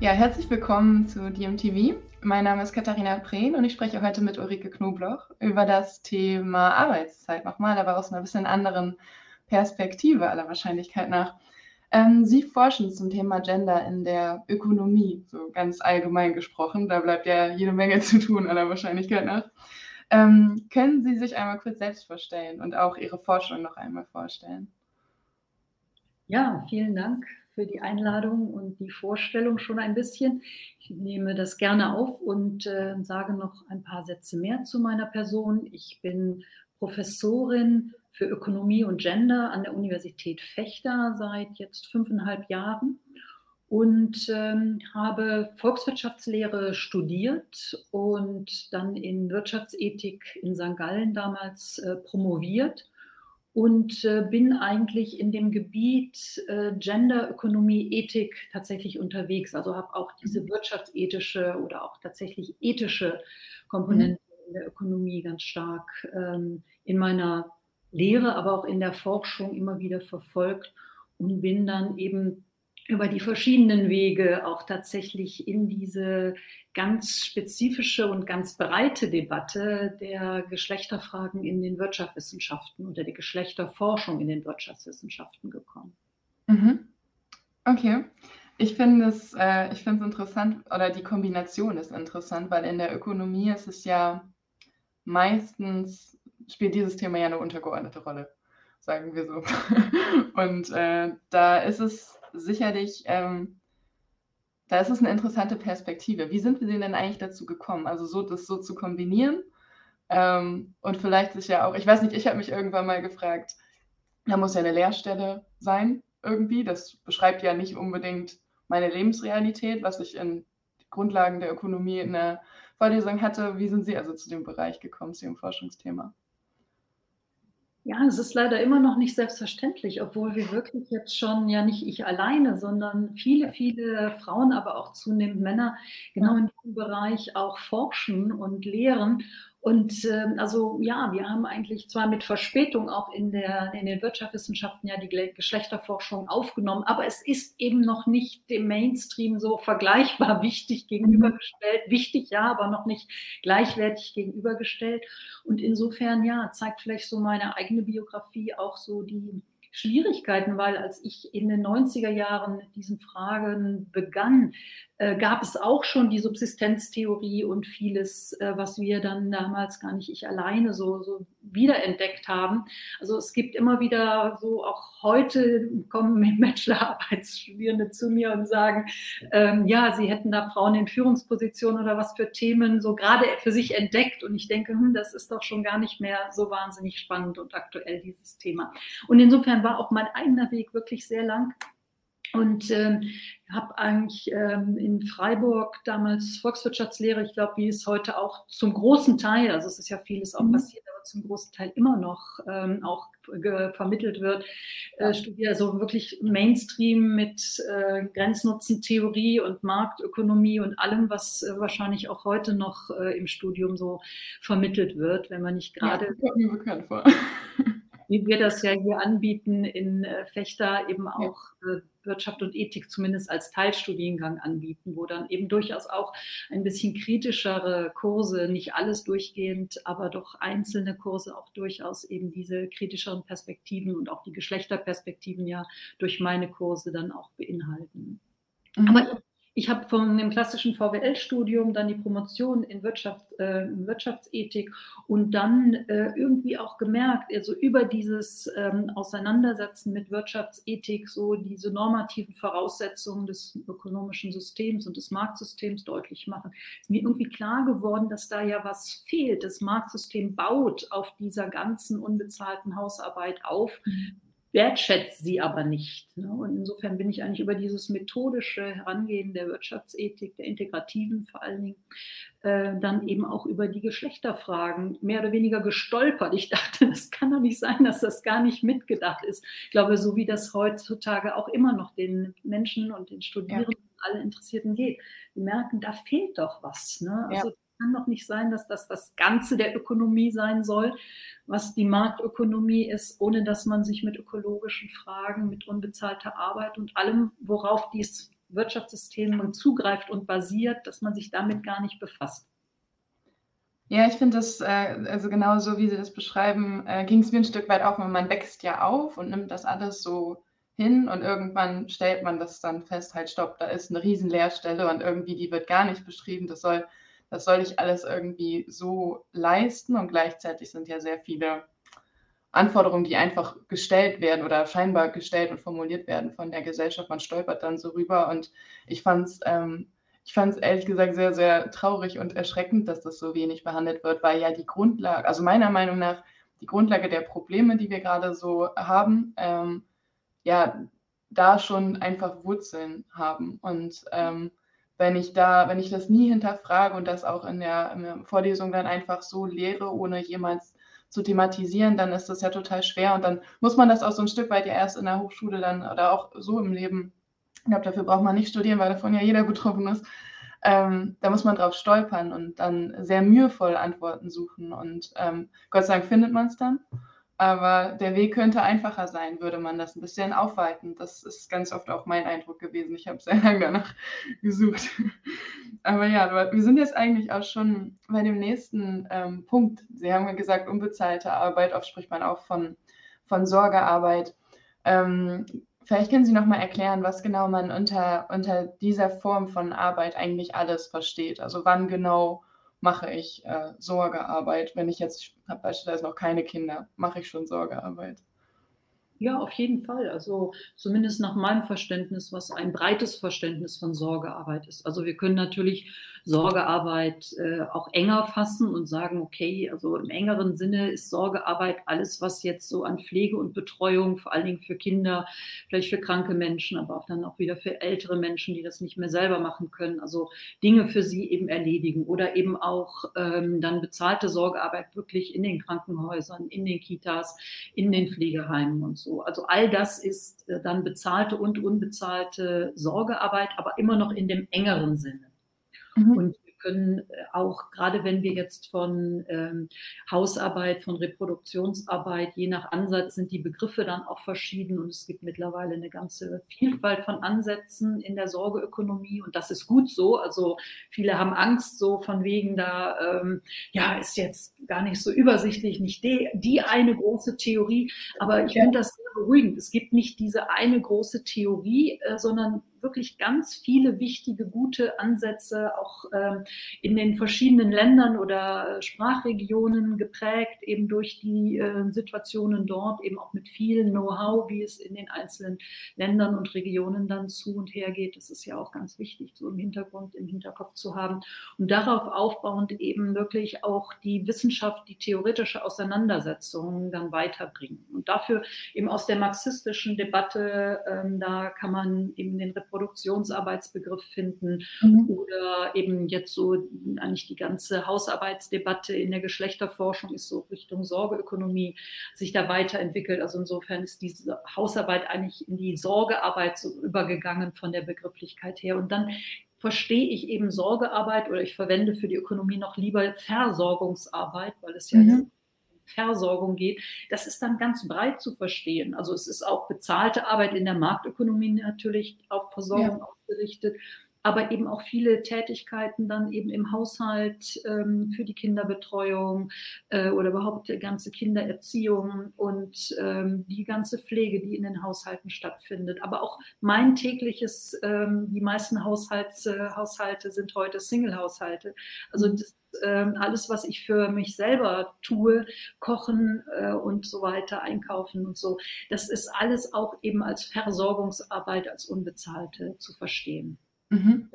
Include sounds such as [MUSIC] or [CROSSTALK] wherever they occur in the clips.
Ja, herzlich willkommen zu DMTV. Mein Name ist Katharina Prehn und ich spreche heute mit Ulrike Knobloch über das Thema Arbeitszeit nochmal, aber aus einer bisschen anderen Perspektive aller Wahrscheinlichkeit nach. Ähm, Sie forschen zum Thema Gender in der Ökonomie, so ganz allgemein gesprochen. Da bleibt ja jede Menge zu tun aller Wahrscheinlichkeit nach. Ähm, können Sie sich einmal kurz selbst vorstellen und auch Ihre Forschung noch einmal vorstellen? Ja, vielen Dank für die Einladung und die Vorstellung schon ein bisschen. Ich nehme das gerne auf und äh, sage noch ein paar Sätze mehr zu meiner Person. Ich bin Professorin für Ökonomie und Gender an der Universität Fechter seit jetzt fünfeinhalb Jahren und ähm, habe Volkswirtschaftslehre studiert und dann in Wirtschaftsethik in St. Gallen damals äh, promoviert und äh, bin eigentlich in dem Gebiet äh, Genderökonomie, Ethik tatsächlich unterwegs. Also habe auch diese mhm. wirtschaftsethische oder auch tatsächlich ethische Komponente mhm. in der Ökonomie ganz stark ähm, in meiner Lehre, aber auch in der Forschung immer wieder verfolgt und bin dann eben über die verschiedenen Wege auch tatsächlich in diese ganz spezifische und ganz breite Debatte der Geschlechterfragen in den Wirtschaftswissenschaften oder der Geschlechterforschung in den Wirtschaftswissenschaften gekommen. Mhm. Okay. Ich finde es, äh, ich interessant, oder die Kombination ist interessant, weil in der Ökonomie ist es ja meistens, spielt dieses Thema ja eine untergeordnete Rolle, sagen wir so. [LAUGHS] Und äh, da ist es sicherlich, ähm, da ist es eine interessante Perspektive. Wie sind wir denn eigentlich dazu gekommen? Also so das so zu kombinieren ähm, und vielleicht sich ja auch, ich weiß nicht, ich habe mich irgendwann mal gefragt, da muss ja eine Lehrstelle sein irgendwie. Das beschreibt ja nicht unbedingt meine Lebensrealität, was ich in Grundlagen der Ökonomie in der Vorlesung hatte. Wie sind Sie also zu dem Bereich gekommen, zu Ihrem Forschungsthema? Ja, es ist leider immer noch nicht selbstverständlich, obwohl wir wirklich jetzt schon, ja nicht ich alleine, sondern viele, viele Frauen, aber auch zunehmend Männer genau in diesem Bereich auch forschen und lehren. Und äh, also ja, wir haben eigentlich zwar mit Verspätung auch in, der, in den Wirtschaftswissenschaften ja die Geschlechterforschung aufgenommen, aber es ist eben noch nicht dem Mainstream so vergleichbar [LAUGHS] wichtig gegenübergestellt. Wichtig ja, aber noch nicht gleichwertig gegenübergestellt. Und insofern ja, zeigt vielleicht so meine eigene Biografie auch so die Schwierigkeiten, weil als ich in den 90er Jahren mit diesen Fragen begann, äh, gab es auch schon die Subsistenztheorie und vieles, äh, was wir dann damals gar nicht ich alleine so, so wiederentdeckt haben. Also es gibt immer wieder so, auch heute kommen Bachelorarbeitsstudierende zu mir und sagen, ähm, ja, sie hätten da Frauen in Führungspositionen oder was für Themen so gerade für sich entdeckt. Und ich denke, hm, das ist doch schon gar nicht mehr so wahnsinnig spannend und aktuell, dieses Thema. Und insofern war auch mein eigener Weg wirklich sehr lang und ähm, habe eigentlich ähm, in Freiburg damals Volkswirtschaftslehre, ich glaube, wie es heute auch zum großen Teil, also es ist ja vieles auch mhm. passiert, zum großen Teil immer noch ähm, auch vermittelt wird, äh, studiere also wirklich Mainstream mit äh, Grenznutzentheorie und Marktökonomie und allem, was äh, wahrscheinlich auch heute noch äh, im Studium so vermittelt wird, wenn man nicht gerade. Ja, wie wir das ja hier anbieten in äh, Fechter, eben auch äh, Wirtschaft und Ethik zumindest als Teilstudiengang anbieten, wo dann eben durchaus auch ein bisschen kritischere Kurse, nicht alles durchgehend, aber doch einzelne Kurse auch durchaus eben diese kritischeren Perspektiven und auch die Geschlechterperspektiven ja durch meine Kurse dann auch beinhalten. Mhm. Aber ich habe von dem klassischen VWL-Studium dann die Promotion in Wirtschaft, äh, Wirtschaftsethik und dann äh, irgendwie auch gemerkt, also über dieses ähm, Auseinandersetzen mit Wirtschaftsethik, so diese normativen Voraussetzungen des ökonomischen Systems und des Marktsystems deutlich machen, ist mir irgendwie klar geworden, dass da ja was fehlt. Das Marktsystem baut auf dieser ganzen unbezahlten Hausarbeit auf. Mhm wertschätzt sie aber nicht. Ne? Und insofern bin ich eigentlich über dieses methodische Herangehen der Wirtschaftsethik, der integrativen vor allen Dingen, äh, dann eben auch über die Geschlechterfragen mehr oder weniger gestolpert. Ich dachte, das kann doch nicht sein, dass das gar nicht mitgedacht ist. Ich glaube, so wie das heutzutage auch immer noch den Menschen und den Studierenden, ja. alle Interessierten geht, die merken, da fehlt doch was. Ne? Also ja kann doch nicht sein, dass das das Ganze der Ökonomie sein soll, was die Marktökonomie ist, ohne dass man sich mit ökologischen Fragen, mit unbezahlter Arbeit und allem, worauf dies Wirtschaftssystem zugreift und basiert, dass man sich damit gar nicht befasst. Ja, ich finde das, äh, also genau so, wie Sie das beschreiben, äh, ging es mir ein Stück weit auch, man wächst ja auf und nimmt das alles so hin und irgendwann stellt man das dann fest, halt stopp, da ist eine riesen Leerstelle und irgendwie die wird gar nicht beschrieben. Das soll, das soll ich alles irgendwie so leisten und gleichzeitig sind ja sehr viele Anforderungen, die einfach gestellt werden oder scheinbar gestellt und formuliert werden von der Gesellschaft. Man stolpert dann so rüber und ich fand es ähm, ich fand es ehrlich gesagt sehr, sehr traurig und erschreckend, dass das so wenig behandelt wird, weil ja die Grundlage, also meiner Meinung nach, die Grundlage der Probleme, die wir gerade so haben, ähm, ja, da schon einfach Wurzeln haben. Und ähm, wenn ich da, wenn ich das nie hinterfrage und das auch in der, in der, Vorlesung dann einfach so lehre, ohne jemals zu thematisieren, dann ist das ja total schwer. Und dann muss man das auch so ein Stück weit ja erst in der Hochschule dann oder auch so im Leben ich glaube, dafür braucht man nicht studieren, weil davon ja jeder betroffen ist. Ähm, da muss man drauf stolpern und dann sehr mühevoll Antworten suchen. Und ähm, Gott sei Dank findet man es dann. Aber der Weg könnte einfacher sein, würde man das ein bisschen aufweiten. Das ist ganz oft auch mein Eindruck gewesen. Ich habe sehr [LAUGHS] lange danach gesucht. Aber ja, wir sind jetzt eigentlich auch schon bei dem nächsten ähm, Punkt. Sie haben ja gesagt, unbezahlte Arbeit. Oft spricht man auch von, von Sorgearbeit. Ähm, Vielleicht können Sie noch mal erklären, was genau man unter, unter dieser Form von Arbeit eigentlich alles versteht. Also wann genau mache ich äh, Sorgearbeit? Wenn ich jetzt, habe beispielsweise noch keine Kinder, mache ich schon Sorgearbeit? Ja, auf jeden Fall. Also zumindest nach meinem Verständnis, was ein breites Verständnis von Sorgearbeit ist. Also wir können natürlich Sorgearbeit äh, auch enger fassen und sagen, okay, also im engeren Sinne ist Sorgearbeit alles, was jetzt so an Pflege und Betreuung, vor allen Dingen für Kinder, vielleicht für kranke Menschen, aber auch dann auch wieder für ältere Menschen, die das nicht mehr selber machen können, also Dinge für sie eben erledigen oder eben auch ähm, dann bezahlte Sorgearbeit wirklich in den Krankenhäusern, in den Kitas, in den Pflegeheimen und so. Also all das ist äh, dann bezahlte und unbezahlte Sorgearbeit, aber immer noch in dem engeren Sinne. Mhm. Und wir können äh, auch, gerade wenn wir jetzt von ähm, Hausarbeit, von Reproduktionsarbeit, je nach Ansatz sind die Begriffe dann auch verschieden und es gibt mittlerweile eine ganze Vielfalt von Ansätzen in der Sorgeökonomie und das ist gut so. Also viele haben Angst so von wegen da, ähm, ja, ist jetzt gar nicht so übersichtlich, nicht die, die eine große Theorie, aber ich finde das sehr beruhigend. Es gibt nicht diese eine große Theorie, äh, sondern wirklich ganz viele wichtige, gute Ansätze, auch ähm, in den verschiedenen Ländern oder Sprachregionen geprägt, eben durch die äh, Situationen dort, eben auch mit viel Know-how, wie es in den einzelnen Ländern und Regionen dann zu und her geht. Das ist ja auch ganz wichtig, so im Hintergrund, im Hinterkopf zu haben. Und darauf aufbauend eben wirklich auch die Wissenschaft, die theoretische Auseinandersetzung dann weiterbringen. Und dafür eben aus der marxistischen Debatte, ähm, da kann man eben den Reproduktionsarbeitsbegriff finden mhm. oder eben jetzt so eigentlich die ganze Hausarbeitsdebatte in der Geschlechterforschung ist so Richtung Sorgeökonomie sich da weiterentwickelt. Also insofern ist diese Hausarbeit eigentlich in die Sorgearbeit so übergegangen von der Begrifflichkeit her. Und dann verstehe ich eben Sorgearbeit oder ich verwende für die Ökonomie noch lieber Versorgungsarbeit, weil es ja mhm. Versorgung geht, das ist dann ganz breit zu verstehen. Also es ist auch bezahlte Arbeit in der Marktökonomie natürlich auf Versorgung ja. ausgerichtet aber eben auch viele Tätigkeiten dann eben im Haushalt ähm, für die Kinderbetreuung äh, oder überhaupt die ganze Kindererziehung und ähm, die ganze Pflege, die in den Haushalten stattfindet. Aber auch mein tägliches, ähm, die meisten Haushalts, äh, Haushalte sind heute Single-Haushalte. Also mhm. das ähm, alles, was ich für mich selber tue, kochen äh, und so weiter, einkaufen und so, das ist alles auch eben als Versorgungsarbeit, als unbezahlte zu verstehen. Mhm.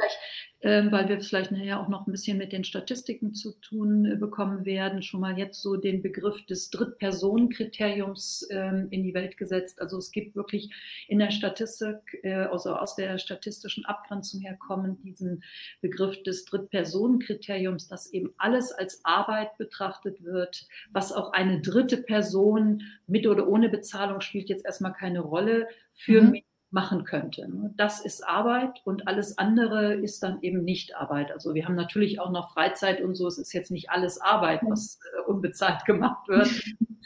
Äh, weil wir vielleicht nachher auch noch ein bisschen mit den Statistiken zu tun äh, bekommen werden, schon mal jetzt so den Begriff des Drittpersonenkriteriums ähm, in die Welt gesetzt. Also es gibt wirklich in der Statistik, äh, also aus der statistischen Abgrenzung herkommen, diesen Begriff des Drittpersonenkriteriums, dass eben alles als Arbeit betrachtet wird, was auch eine dritte Person mit oder ohne Bezahlung spielt jetzt erstmal keine Rolle für mhm. mich machen könnte. Ne? Das ist Arbeit und alles andere ist dann eben nicht Arbeit. Also wir haben natürlich auch noch Freizeit und so. Es ist jetzt nicht alles Arbeit, was äh, unbezahlt [LAUGHS] gemacht wird.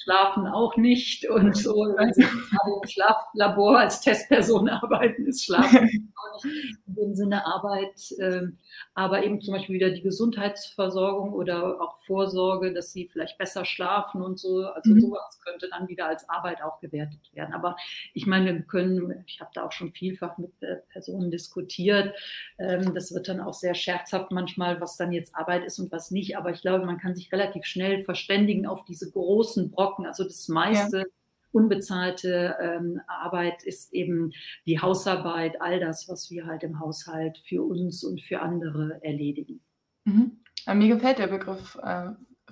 Schlafen auch nicht und so, wenn sie im Schlaflabor als Testperson arbeiten, ist Schlafen [LAUGHS] auch nicht in dem Sinne Arbeit, ähm, aber eben zum Beispiel wieder die Gesundheitsversorgung oder auch Vorsorge, dass sie vielleicht besser schlafen und so, also mhm. sowas könnte dann wieder als Arbeit auch gewertet werden. Aber ich meine, wir können, ich habe da auch schon vielfach mit Personen diskutiert, ähm, das wird dann auch sehr scherzhaft manchmal, was dann jetzt Arbeit ist und was nicht, aber ich glaube, man kann sich relativ schnell verständigen auf diese großen Brocken. Also das meiste ja. unbezahlte ähm, Arbeit ist eben die Hausarbeit, all das, was wir halt im Haushalt für uns und für andere erledigen. Mhm. Mir gefällt der Begriff äh,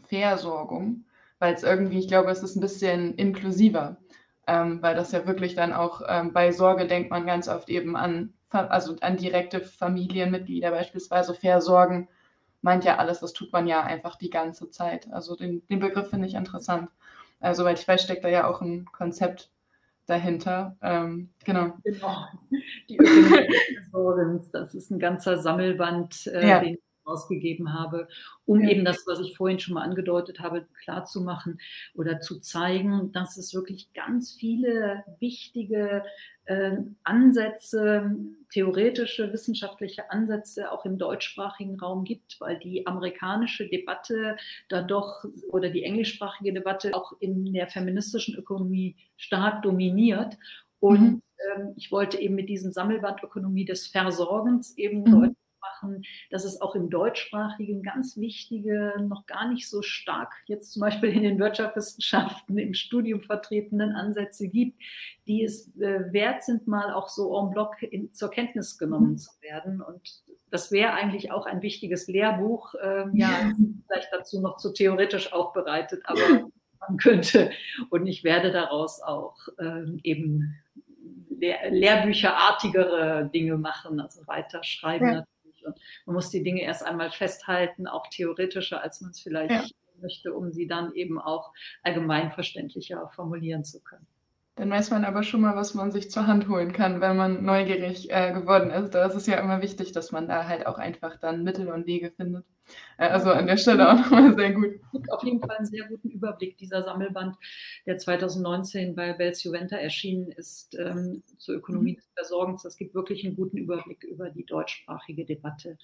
Versorgung, weil es irgendwie, ich glaube, es ist ein bisschen inklusiver, ähm, weil das ja wirklich dann auch ähm, bei Sorge denkt man ganz oft eben an, also an direkte Familienmitglieder beispielsweise versorgen meint ja alles, das tut man ja einfach die ganze Zeit. Also den, den Begriff finde ich interessant. Also, weil ich weiß, steckt da ja auch ein Konzept dahinter. Ähm, genau. Genau. Die Ökonomie das ist ein ganzer Sammelband, äh, ja. den ausgegeben habe, um ja. eben das, was ich vorhin schon mal angedeutet habe, klarzumachen oder zu zeigen, dass es wirklich ganz viele wichtige äh, Ansätze, theoretische, wissenschaftliche Ansätze auch im deutschsprachigen Raum gibt, weil die amerikanische Debatte da doch oder die englischsprachige Debatte auch in der feministischen Ökonomie stark dominiert. Und mhm. ähm, ich wollte eben mit diesem Sammelband Ökonomie des Versorgens eben mhm. Machen, dass es auch im deutschsprachigen ganz wichtige, noch gar nicht so stark jetzt zum Beispiel in den Wirtschaftswissenschaften im Studium vertretenen Ansätze gibt, die es äh, wert sind, mal auch so en bloc in, zur Kenntnis genommen mhm. zu werden. Und das wäre eigentlich auch ein wichtiges Lehrbuch. Ähm, ja, vielleicht dazu noch zu theoretisch aufbereitet, aber man könnte und ich werde daraus auch ähm, eben Lehr Lehrbücherartigere Dinge machen, also weiterschreiben. Ja. Und man muss die Dinge erst einmal festhalten, auch theoretischer, als man es vielleicht ja. möchte, um sie dann eben auch allgemeinverständlicher formulieren zu können. Dann weiß man aber schon mal, was man sich zur Hand holen kann, wenn man neugierig äh, geworden ist. Da ist es ja immer wichtig, dass man da halt auch einfach dann Mittel und Wege findet. Äh, also an der Stelle auch nochmal sehr gut. Auf jeden Fall einen sehr guten Überblick. Dieser Sammelband, der 2019 bei Bells Juventa erschienen ist, ähm, zur Ökonomie mhm. des Versorgens. Das gibt wirklich einen guten Überblick über die deutschsprachige Debatte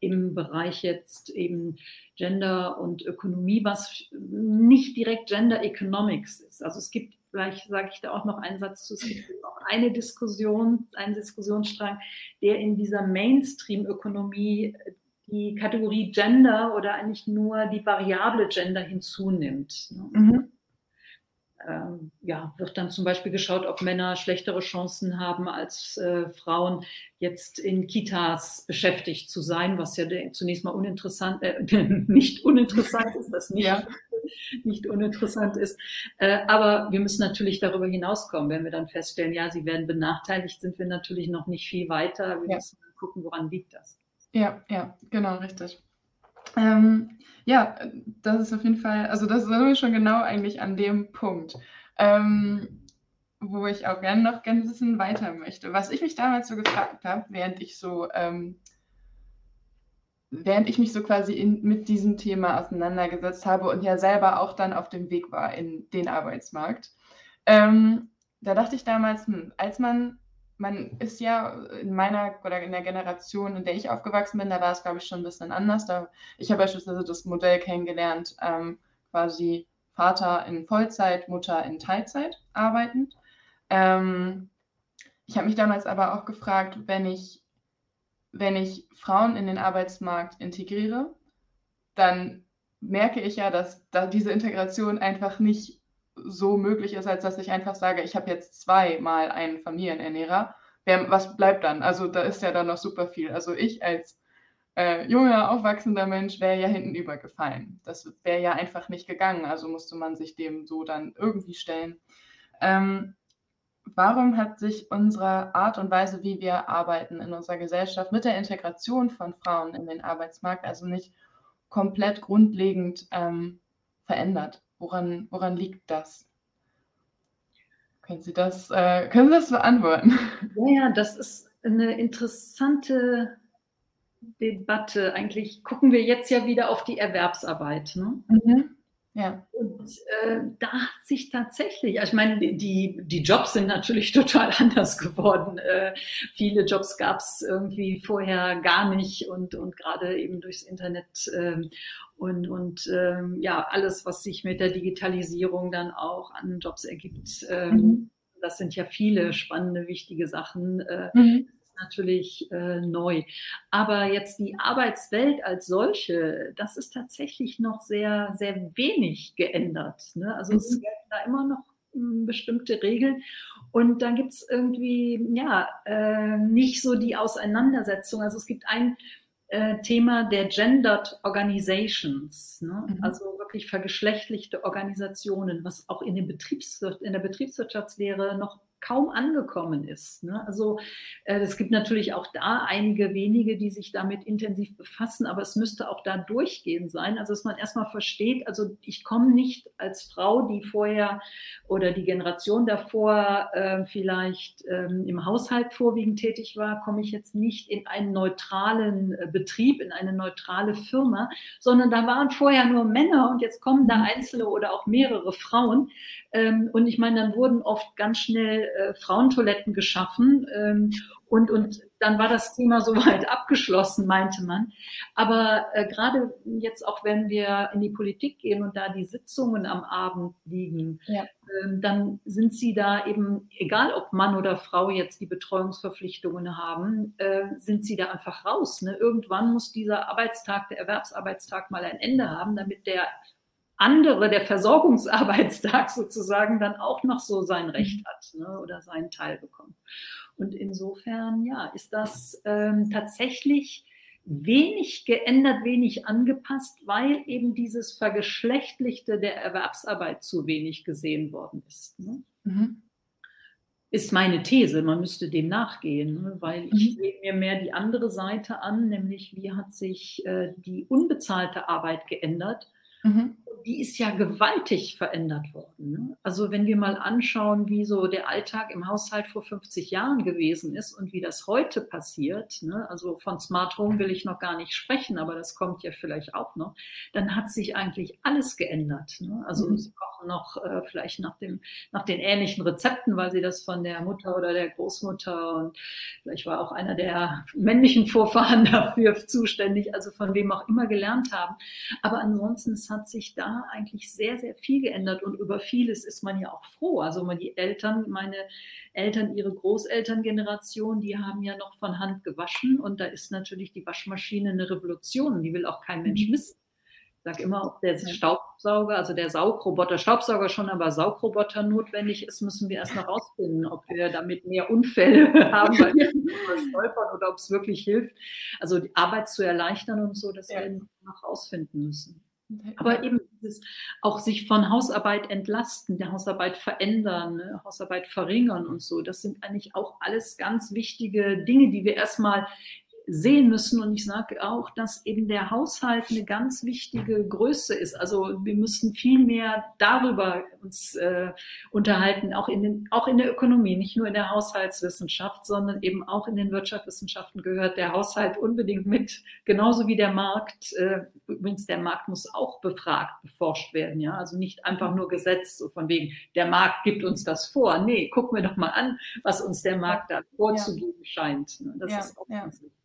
im Bereich jetzt eben Gender und Ökonomie, was nicht direkt Gender Economics ist. Also es gibt Vielleicht sage ich da auch noch einen Satz zu. Es gibt auch eine Diskussion, einen Diskussionsstrang, der in dieser Mainstream-Ökonomie die Kategorie Gender oder eigentlich nur die Variable Gender hinzunimmt. Mhm. Ähm, ja, wird dann zum Beispiel geschaut, ob Männer schlechtere Chancen haben als äh, Frauen, jetzt in Kitas beschäftigt zu sein, was ja zunächst mal uninteressant, äh, [LAUGHS] nicht uninteressant ist, das nicht ja [LAUGHS] nicht uninteressant ist. Äh, aber wir müssen natürlich darüber hinauskommen. Wenn wir dann feststellen, ja, sie werden benachteiligt, sind wir natürlich noch nicht viel weiter. Wir ja. müssen gucken, woran liegt das. Ja, ja, genau, richtig. Ähm, ja, das ist auf jeden Fall, also das sind wir schon genau eigentlich an dem Punkt, ähm, wo ich auch gerne noch gerne wissen weiter möchte. Was ich mich damals so gefragt habe, während ich so ähm, während ich mich so quasi in, mit diesem Thema auseinandergesetzt habe und ja selber auch dann auf dem Weg war in den Arbeitsmarkt, ähm, da dachte ich damals, hm, als man, man ist ja in meiner oder in der Generation, in der ich aufgewachsen bin, da war es, glaube ich, schon ein bisschen anders. Da, ich habe beispielsweise das Modell kennengelernt, ähm, quasi Vater in Vollzeit, Mutter in Teilzeit arbeitend. Ähm, ich habe mich damals aber auch gefragt, wenn ich wenn ich Frauen in den Arbeitsmarkt integriere, dann merke ich ja, dass da diese Integration einfach nicht so möglich ist, als dass ich einfach sage, ich habe jetzt zweimal einen Familienernährer. Wer, was bleibt dann? Also da ist ja dann noch super viel. Also ich als äh, junger, aufwachsender Mensch wäre ja hinten übergefallen. Das wäre ja einfach nicht gegangen. Also musste man sich dem so dann irgendwie stellen. Ähm, warum hat sich unsere Art und Weise, wie wir arbeiten in unserer Gesellschaft mit der Integration von Frauen in den Arbeitsmarkt also nicht komplett grundlegend ähm, verändert? Woran, woran liegt das? Können Sie das, äh, können Sie das beantworten? Ja, das ist eine interessante Debatte. Eigentlich gucken wir jetzt ja wieder auf die Erwerbsarbeit. Ne? Mhm. Ja. Und äh, da hat sich tatsächlich, also ich meine, die, die Jobs sind natürlich [LAUGHS] total anders geworden. Äh, viele Jobs gab es irgendwie vorher gar nicht und, und gerade eben durchs Internet ähm, und, und ähm, ja, alles, was sich mit der Digitalisierung dann auch an Jobs ergibt. Ähm, mhm. Das sind ja viele spannende, wichtige Sachen. Äh, natürlich äh, neu. Aber jetzt die Arbeitswelt als solche, das ist tatsächlich noch sehr, sehr wenig geändert. Ne? Also mhm. es gelten da immer noch hm, bestimmte Regeln. Und dann gibt es irgendwie, ja, äh, nicht so die Auseinandersetzung. Also es gibt ein äh, Thema der Gendered Organizations, ne? mhm. also wirklich vergeschlechtlichte Organisationen, was auch in, den Betriebswirt in der Betriebswirtschaftslehre noch kaum angekommen ist. Ne? Also äh, es gibt natürlich auch da einige wenige, die sich damit intensiv befassen, aber es müsste auch da durchgehend sein. Also dass man erstmal versteht, also ich komme nicht als Frau, die vorher oder die Generation davor äh, vielleicht ähm, im Haushalt vorwiegend tätig war, komme ich jetzt nicht in einen neutralen äh, Betrieb, in eine neutrale Firma, sondern da waren vorher nur Männer und jetzt kommen da mhm. einzelne oder auch mehrere Frauen. Ähm, und ich meine, dann wurden oft ganz schnell äh, Frauentoiletten geschaffen ähm, und, und dann war das Thema soweit [LAUGHS] abgeschlossen, meinte man. Aber äh, gerade jetzt auch, wenn wir in die Politik gehen und da die Sitzungen am Abend liegen, ja. ähm, dann sind sie da eben, egal ob Mann oder Frau jetzt die Betreuungsverpflichtungen haben, äh, sind sie da einfach raus. Ne? Irgendwann muss dieser Arbeitstag, der Erwerbsarbeitstag mal ein Ende haben, damit der andere, der Versorgungsarbeitstag sozusagen, dann auch noch so sein Recht mhm. hat ne, oder seinen Teil bekommt. Und insofern, ja, ist das ähm, tatsächlich wenig geändert, wenig angepasst, weil eben dieses Vergeschlechtlichte der Erwerbsarbeit zu wenig gesehen worden ist. Ne? Mhm. Ist meine These, man müsste dem nachgehen, ne? weil ich mhm. sehe mir mehr die andere Seite an, nämlich wie hat sich äh, die unbezahlte Arbeit geändert Mhm. Die ist ja gewaltig verändert worden. Ne? Also wenn wir mal anschauen, wie so der Alltag im Haushalt vor 50 Jahren gewesen ist und wie das heute passiert, ne? also von Smart Home will ich noch gar nicht sprechen, aber das kommt ja vielleicht auch noch, dann hat sich eigentlich alles geändert. Ne? Also mhm. sie kochen noch äh, vielleicht nach, dem, nach den ähnlichen Rezepten, weil sie das von der Mutter oder der Großmutter und vielleicht war auch einer der männlichen Vorfahren [LAUGHS] dafür zuständig, also von wem auch immer gelernt haben. Aber ansonsten hat sich da eigentlich sehr, sehr viel geändert und über vieles ist man ja auch froh. Also die Eltern, meine Eltern, ihre Großelterngeneration, die haben ja noch von Hand gewaschen und da ist natürlich die Waschmaschine eine Revolution, die will auch kein Mensch mhm. missen. Ich sage immer, ob der Staubsauger, also der Saugroboter, Staubsauger schon, aber Saugroboter notwendig ist, müssen wir erst noch rausfinden, ob wir damit mehr Unfälle [LAUGHS] haben, weil wir stolpern oder ob es wirklich hilft. Also die Arbeit zu erleichtern und so, das ja. werden wir noch rausfinden müssen. Aber eben dieses auch sich von Hausarbeit entlasten, der Hausarbeit verändern, ne, Hausarbeit verringern und so, das sind eigentlich auch alles ganz wichtige Dinge, die wir erstmal sehen müssen. Und ich sage auch, dass eben der Haushalt eine ganz wichtige Größe ist. Also wir müssen viel mehr darüber uns äh, unterhalten, auch in, den, auch in der Ökonomie, nicht nur in der Haushaltswissenschaft, sondern eben auch in den Wirtschaftswissenschaften gehört der Haushalt unbedingt mit, genauso wie der Markt. Äh, übrigens, der Markt muss auch befragt, beforscht werden. Ja? Also nicht einfach nur Gesetz, so von wegen, der Markt gibt uns das vor. Nee, gucken wir doch mal an, was uns der Markt da vorzugeben ja. scheint. Ne? Das ja, ist auch ja. ganz wichtig.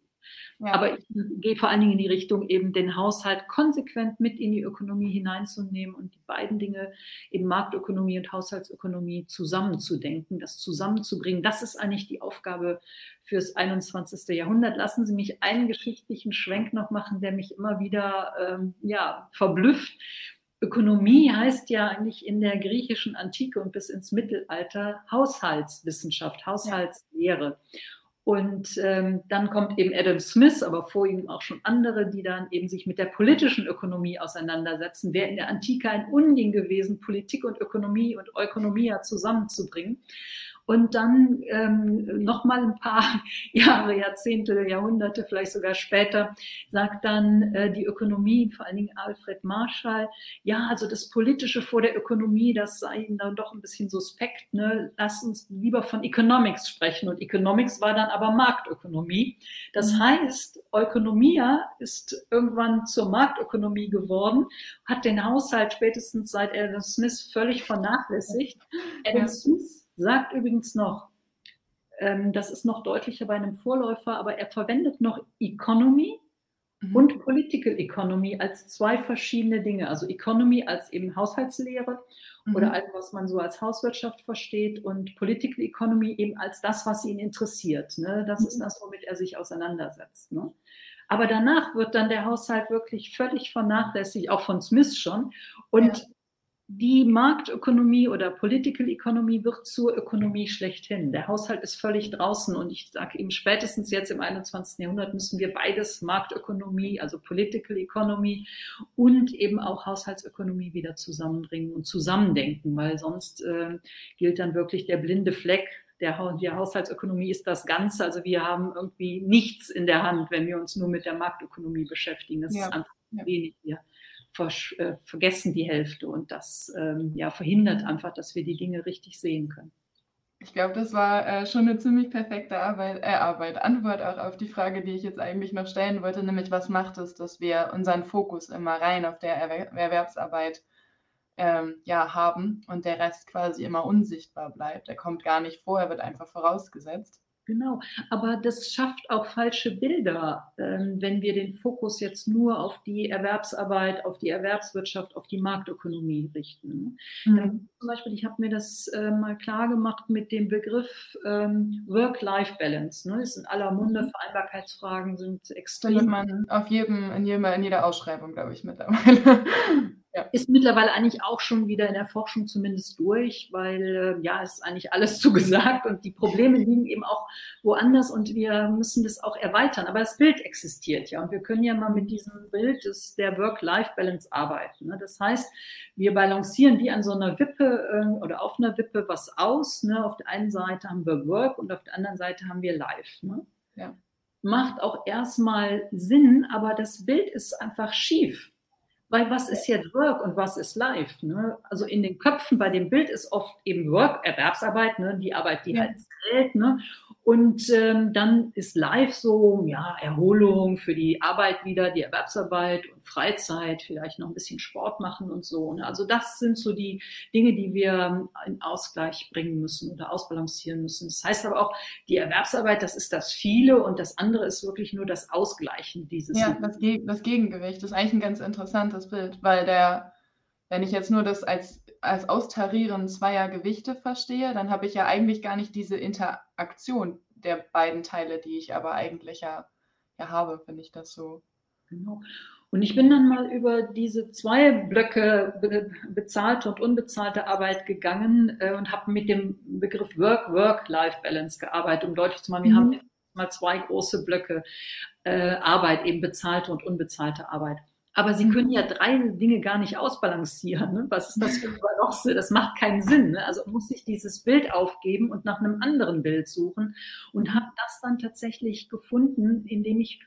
Ja. Aber ich gehe vor allen Dingen in die Richtung, eben den Haushalt konsequent mit in die Ökonomie hineinzunehmen und die beiden Dinge, eben Marktökonomie und Haushaltsökonomie zusammenzudenken, das zusammenzubringen. Das ist eigentlich die Aufgabe fürs 21. Jahrhundert. Lassen Sie mich einen geschichtlichen Schwenk noch machen, der mich immer wieder ähm, ja, verblüfft. Ökonomie heißt ja eigentlich in der griechischen Antike und bis ins Mittelalter Haushaltswissenschaft, Haushaltslehre. Ja. Und ähm, dann kommt eben Adam Smith, aber vor ihm auch schon andere, die dann eben sich mit der politischen Ökonomie auseinandersetzen. Wäre in der Antike ein Unding gewesen, Politik und Ökonomie und Ökonomia zusammenzubringen. Und dann ähm, nochmal ein paar [LAUGHS] Jahre, Jahrzehnte, Jahrhunderte, vielleicht sogar später, sagt dann äh, die Ökonomie, vor allen Dingen Alfred Marshall, ja, also das Politische vor der Ökonomie, das sei ihm dann doch ein bisschen suspekt. Ne? Lass uns lieber von Economics sprechen. Und Economics war dann aber Marktökonomie. Das mhm. heißt, Ökonomia ist irgendwann zur Marktökonomie geworden, hat den Haushalt spätestens seit Adam Smith völlig vernachlässigt. Adam Smith sagt übrigens noch, ähm, das ist noch deutlicher bei einem Vorläufer, aber er verwendet noch Economy mhm. und Political Economy als zwei verschiedene Dinge. Also Economy als eben Haushaltslehre mhm. oder alles, was man so als Hauswirtschaft versteht und Political Economy eben als das, was ihn interessiert. Ne? Das mhm. ist das, womit er sich auseinandersetzt. Ne? Aber danach wird dann der Haushalt wirklich völlig vernachlässigt, auch von Smith schon. Und ja die Marktökonomie oder Political Economy wird zur Ökonomie schlechthin. Der Haushalt ist völlig draußen und ich sage eben spätestens jetzt im 21. Jahrhundert müssen wir beides Marktökonomie, also Political Economy und eben auch Haushaltsökonomie wieder zusammenbringen und zusammendenken, weil sonst äh, gilt dann wirklich der blinde Fleck. Der, die Haushaltsökonomie ist das Ganze. Also wir haben irgendwie nichts in der Hand, wenn wir uns nur mit der Marktökonomie beschäftigen. Das ja. ist einfach wenig hier äh, vergessen die Hälfte und das ähm, ja, verhindert einfach, dass wir die Dinge richtig sehen können. Ich glaube, das war äh, schon eine ziemlich perfekte Arbeit, äh, Arbeit, Antwort auch auf die Frage, die ich jetzt eigentlich noch stellen wollte, nämlich was macht es, dass wir unseren Fokus immer rein auf der Erwer Erwerbsarbeit ähm, ja, haben und der Rest quasi immer unsichtbar bleibt. Er kommt gar nicht vor, er wird einfach vorausgesetzt. Genau, aber das schafft auch falsche Bilder, ähm, wenn wir den Fokus jetzt nur auf die Erwerbsarbeit, auf die Erwerbswirtschaft, auf die Marktökonomie richten. Mhm. Ähm, zum Beispiel, ich habe mir das äh, mal klar gemacht mit dem Begriff ähm, Work-Life-Balance. Ne? Das sind aller Munde, mhm. Vereinbarkeitsfragen sind extrem. Findet man auf jedem, in, jedem, in jeder Ausschreibung, glaube ich, mittlerweile. [LAUGHS] Ja. Ist mittlerweile eigentlich auch schon wieder in der Forschung zumindest durch, weil äh, ja, es ist eigentlich alles [LAUGHS] zugesagt und die Probleme liegen eben auch woanders und wir müssen das auch erweitern. Aber das Bild existiert ja und wir können ja mal mit diesem Bild des, der Work-Life-Balance arbeiten. Ne? Das heißt, wir balancieren wie an so einer Wippe äh, oder auf einer Wippe was aus. Ne? Auf der einen Seite haben wir Work und auf der anderen Seite haben wir Life. Ne? Ja. Macht auch erstmal Sinn, aber das Bild ist einfach schief. Weil was ist jetzt Work und was ist Life? Ne? Also in den Köpfen bei dem Bild ist oft eben Work, Erwerbsarbeit, ne? die Arbeit, die ja. halt zählt. Ne? Und ähm, dann ist Life so, ja, Erholung für die Arbeit wieder, die Erwerbsarbeit und Freizeit, vielleicht noch ein bisschen Sport machen und so. Ne? Also das sind so die Dinge, die wir in Ausgleich bringen müssen oder ausbalancieren müssen. Das heißt aber auch, die Erwerbsarbeit, das ist das Viele und das andere ist wirklich nur das Ausgleichen dieses. Ja, das, Ge das Gegengewicht das ist eigentlich ein ganz interessantes Bild, weil der, wenn ich jetzt nur das als als Austarieren zweier Gewichte verstehe, dann habe ich ja eigentlich gar nicht diese Interaktion der beiden Teile, die ich aber eigentlich ja, ja habe, wenn ich das so. Genau. Und ich bin dann mal über diese zwei Blöcke be bezahlte und unbezahlte Arbeit gegangen äh, und habe mit dem Begriff Work, Work-Life-Balance gearbeitet, um deutlich zu machen, wir mhm. haben mal zwei große Blöcke äh, Arbeit, eben bezahlte und unbezahlte Arbeit. Aber sie können ja drei Dinge gar nicht ausbalancieren. Ne? Was ist das für ein Balancen? Das macht keinen Sinn. Ne? Also muss ich dieses Bild aufgeben und nach einem anderen Bild suchen und habe das dann tatsächlich gefunden, indem ich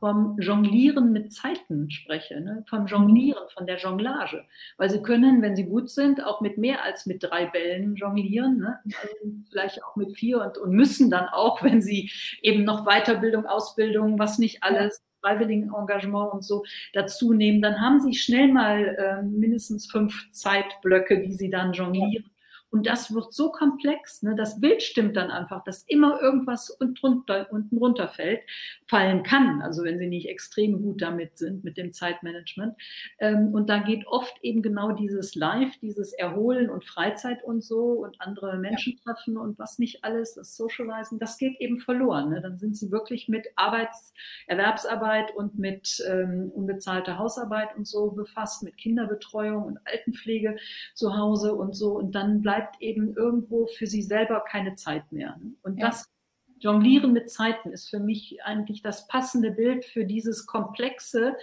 vom Jonglieren mit Zeiten spreche, ne? vom Jonglieren, von der Jonglage. Weil sie können, wenn sie gut sind, auch mit mehr als mit drei Bällen jonglieren, ne? also vielleicht auch mit vier und, und müssen dann auch, wenn sie eben noch Weiterbildung, Ausbildung, was nicht alles freiwilligen Engagement und so dazu nehmen, dann haben sie schnell mal äh, mindestens fünf Zeitblöcke, die sie dann jonglieren. Und das wird so komplex, ne? das Bild stimmt dann einfach, dass immer irgendwas unten runter, unten runterfällt, fallen kann, also wenn sie nicht extrem gut damit sind, mit dem Zeitmanagement. Ähm, und da geht oft eben genau dieses Live, dieses Erholen und Freizeit und so und andere Menschen treffen und was nicht alles, das Socializen, das geht eben verloren. Ne? Dann sind sie wirklich mit Arbeits-, Erwerbsarbeit und mit ähm, unbezahlter Hausarbeit und so befasst, mit Kinderbetreuung und Altenpflege zu Hause und so. Und dann bleibt bleibt eben irgendwo für sie selber keine Zeit mehr. Ne? Und ja. das Jonglieren mit Zeiten ist für mich eigentlich das passende Bild für dieses Komplexe,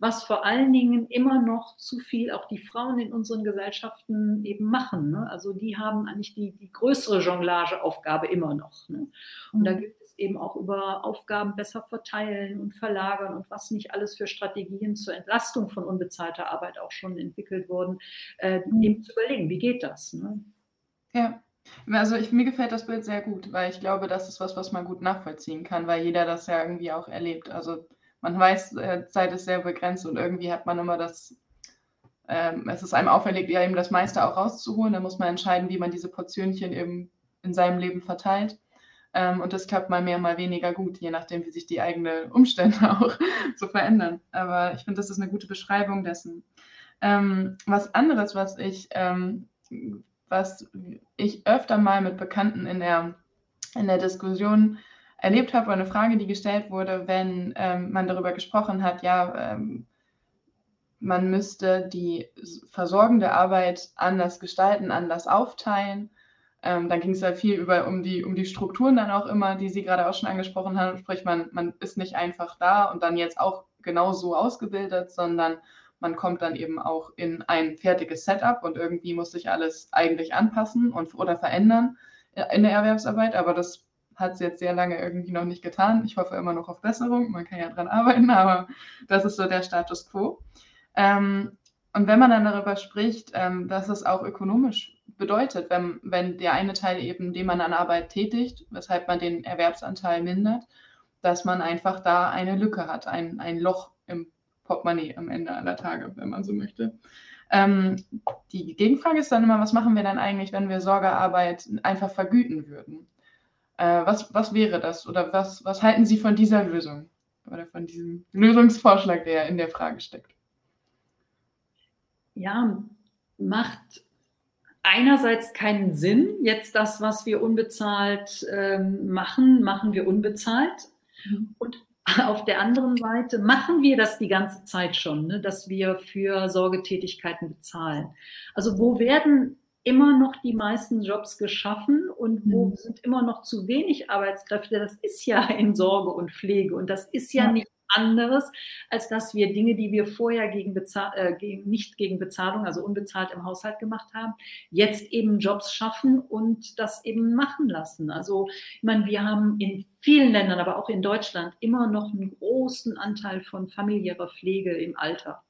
was vor allen Dingen immer noch zu viel auch die Frauen in unseren Gesellschaften eben machen. Ne? Also die haben eigentlich die, die größere Jonglageaufgabe immer noch. Ne? Und da mhm. gibt es eben auch über Aufgaben besser verteilen und verlagern und was nicht alles für Strategien zur Entlastung von unbezahlter Arbeit auch schon entwickelt wurden, äh, mhm. eben zu überlegen, wie geht das? Ne? Ja. Also ich, mir gefällt das Bild sehr gut, weil ich glaube, das ist was, was man gut nachvollziehen kann, weil jeder das ja irgendwie auch erlebt. Also man weiß, äh, Zeit ist sehr begrenzt und irgendwie hat man immer das, ähm, es ist einem auferlegt, ja eben das meiste auch rauszuholen. Da muss man entscheiden, wie man diese Portionchen eben in seinem Leben verteilt. Ähm, und das klappt mal mehr, mal weniger gut, je nachdem, wie sich die eigenen Umstände [LAUGHS] auch so verändern. Aber ich finde, das ist eine gute Beschreibung dessen. Ähm, was anderes, was ich ähm, was ich öfter mal mit Bekannten in der, in der Diskussion erlebt habe, oder eine Frage, die gestellt wurde, wenn ähm, man darüber gesprochen hat, ja, ähm, man müsste die versorgende Arbeit anders gestalten, anders aufteilen. Ähm, dann ging es ja viel über, um, die, um die Strukturen dann auch immer, die Sie gerade auch schon angesprochen haben. Sprich, man, man ist nicht einfach da und dann jetzt auch genauso ausgebildet, sondern man kommt dann eben auch in ein fertiges Setup und irgendwie muss sich alles eigentlich anpassen und, oder verändern in der Erwerbsarbeit, aber das hat es jetzt sehr lange irgendwie noch nicht getan. Ich hoffe immer noch auf Besserung, man kann ja dran arbeiten, [LAUGHS] aber das ist so der Status quo. Ähm, und wenn man dann darüber spricht, ähm, dass es auch ökonomisch bedeutet, wenn, wenn der eine Teil eben, den man an Arbeit tätigt, weshalb man den Erwerbsanteil mindert, dass man einfach da eine Lücke hat, ein, ein Loch im Portemonnaie am Ende aller Tage, wenn man so möchte. Ähm, die Gegenfrage ist dann immer, was machen wir dann eigentlich, wenn wir Sorgearbeit einfach vergüten würden? Äh, was, was wäre das oder was, was halten Sie von dieser Lösung oder von diesem Lösungsvorschlag, der in der Frage steckt? Ja, macht einerseits keinen Sinn. Jetzt das, was wir unbezahlt ähm, machen, machen wir unbezahlt. Mhm. Und [LAUGHS] auf der anderen Seite machen wir das die ganze Zeit schon, ne, dass wir für Sorgetätigkeiten bezahlen. Also wo werden immer noch die meisten Jobs geschaffen und wo mhm. sind immer noch zu wenig Arbeitskräfte? Das ist ja in Sorge und Pflege und das ist ja, ja. nicht anderes, als dass wir Dinge, die wir vorher gegen äh, nicht gegen Bezahlung, also unbezahlt im Haushalt gemacht haben, jetzt eben Jobs schaffen und das eben machen lassen. Also ich meine, wir haben in vielen Ländern, aber auch in Deutschland immer noch einen großen Anteil von familiärer Pflege im Alter.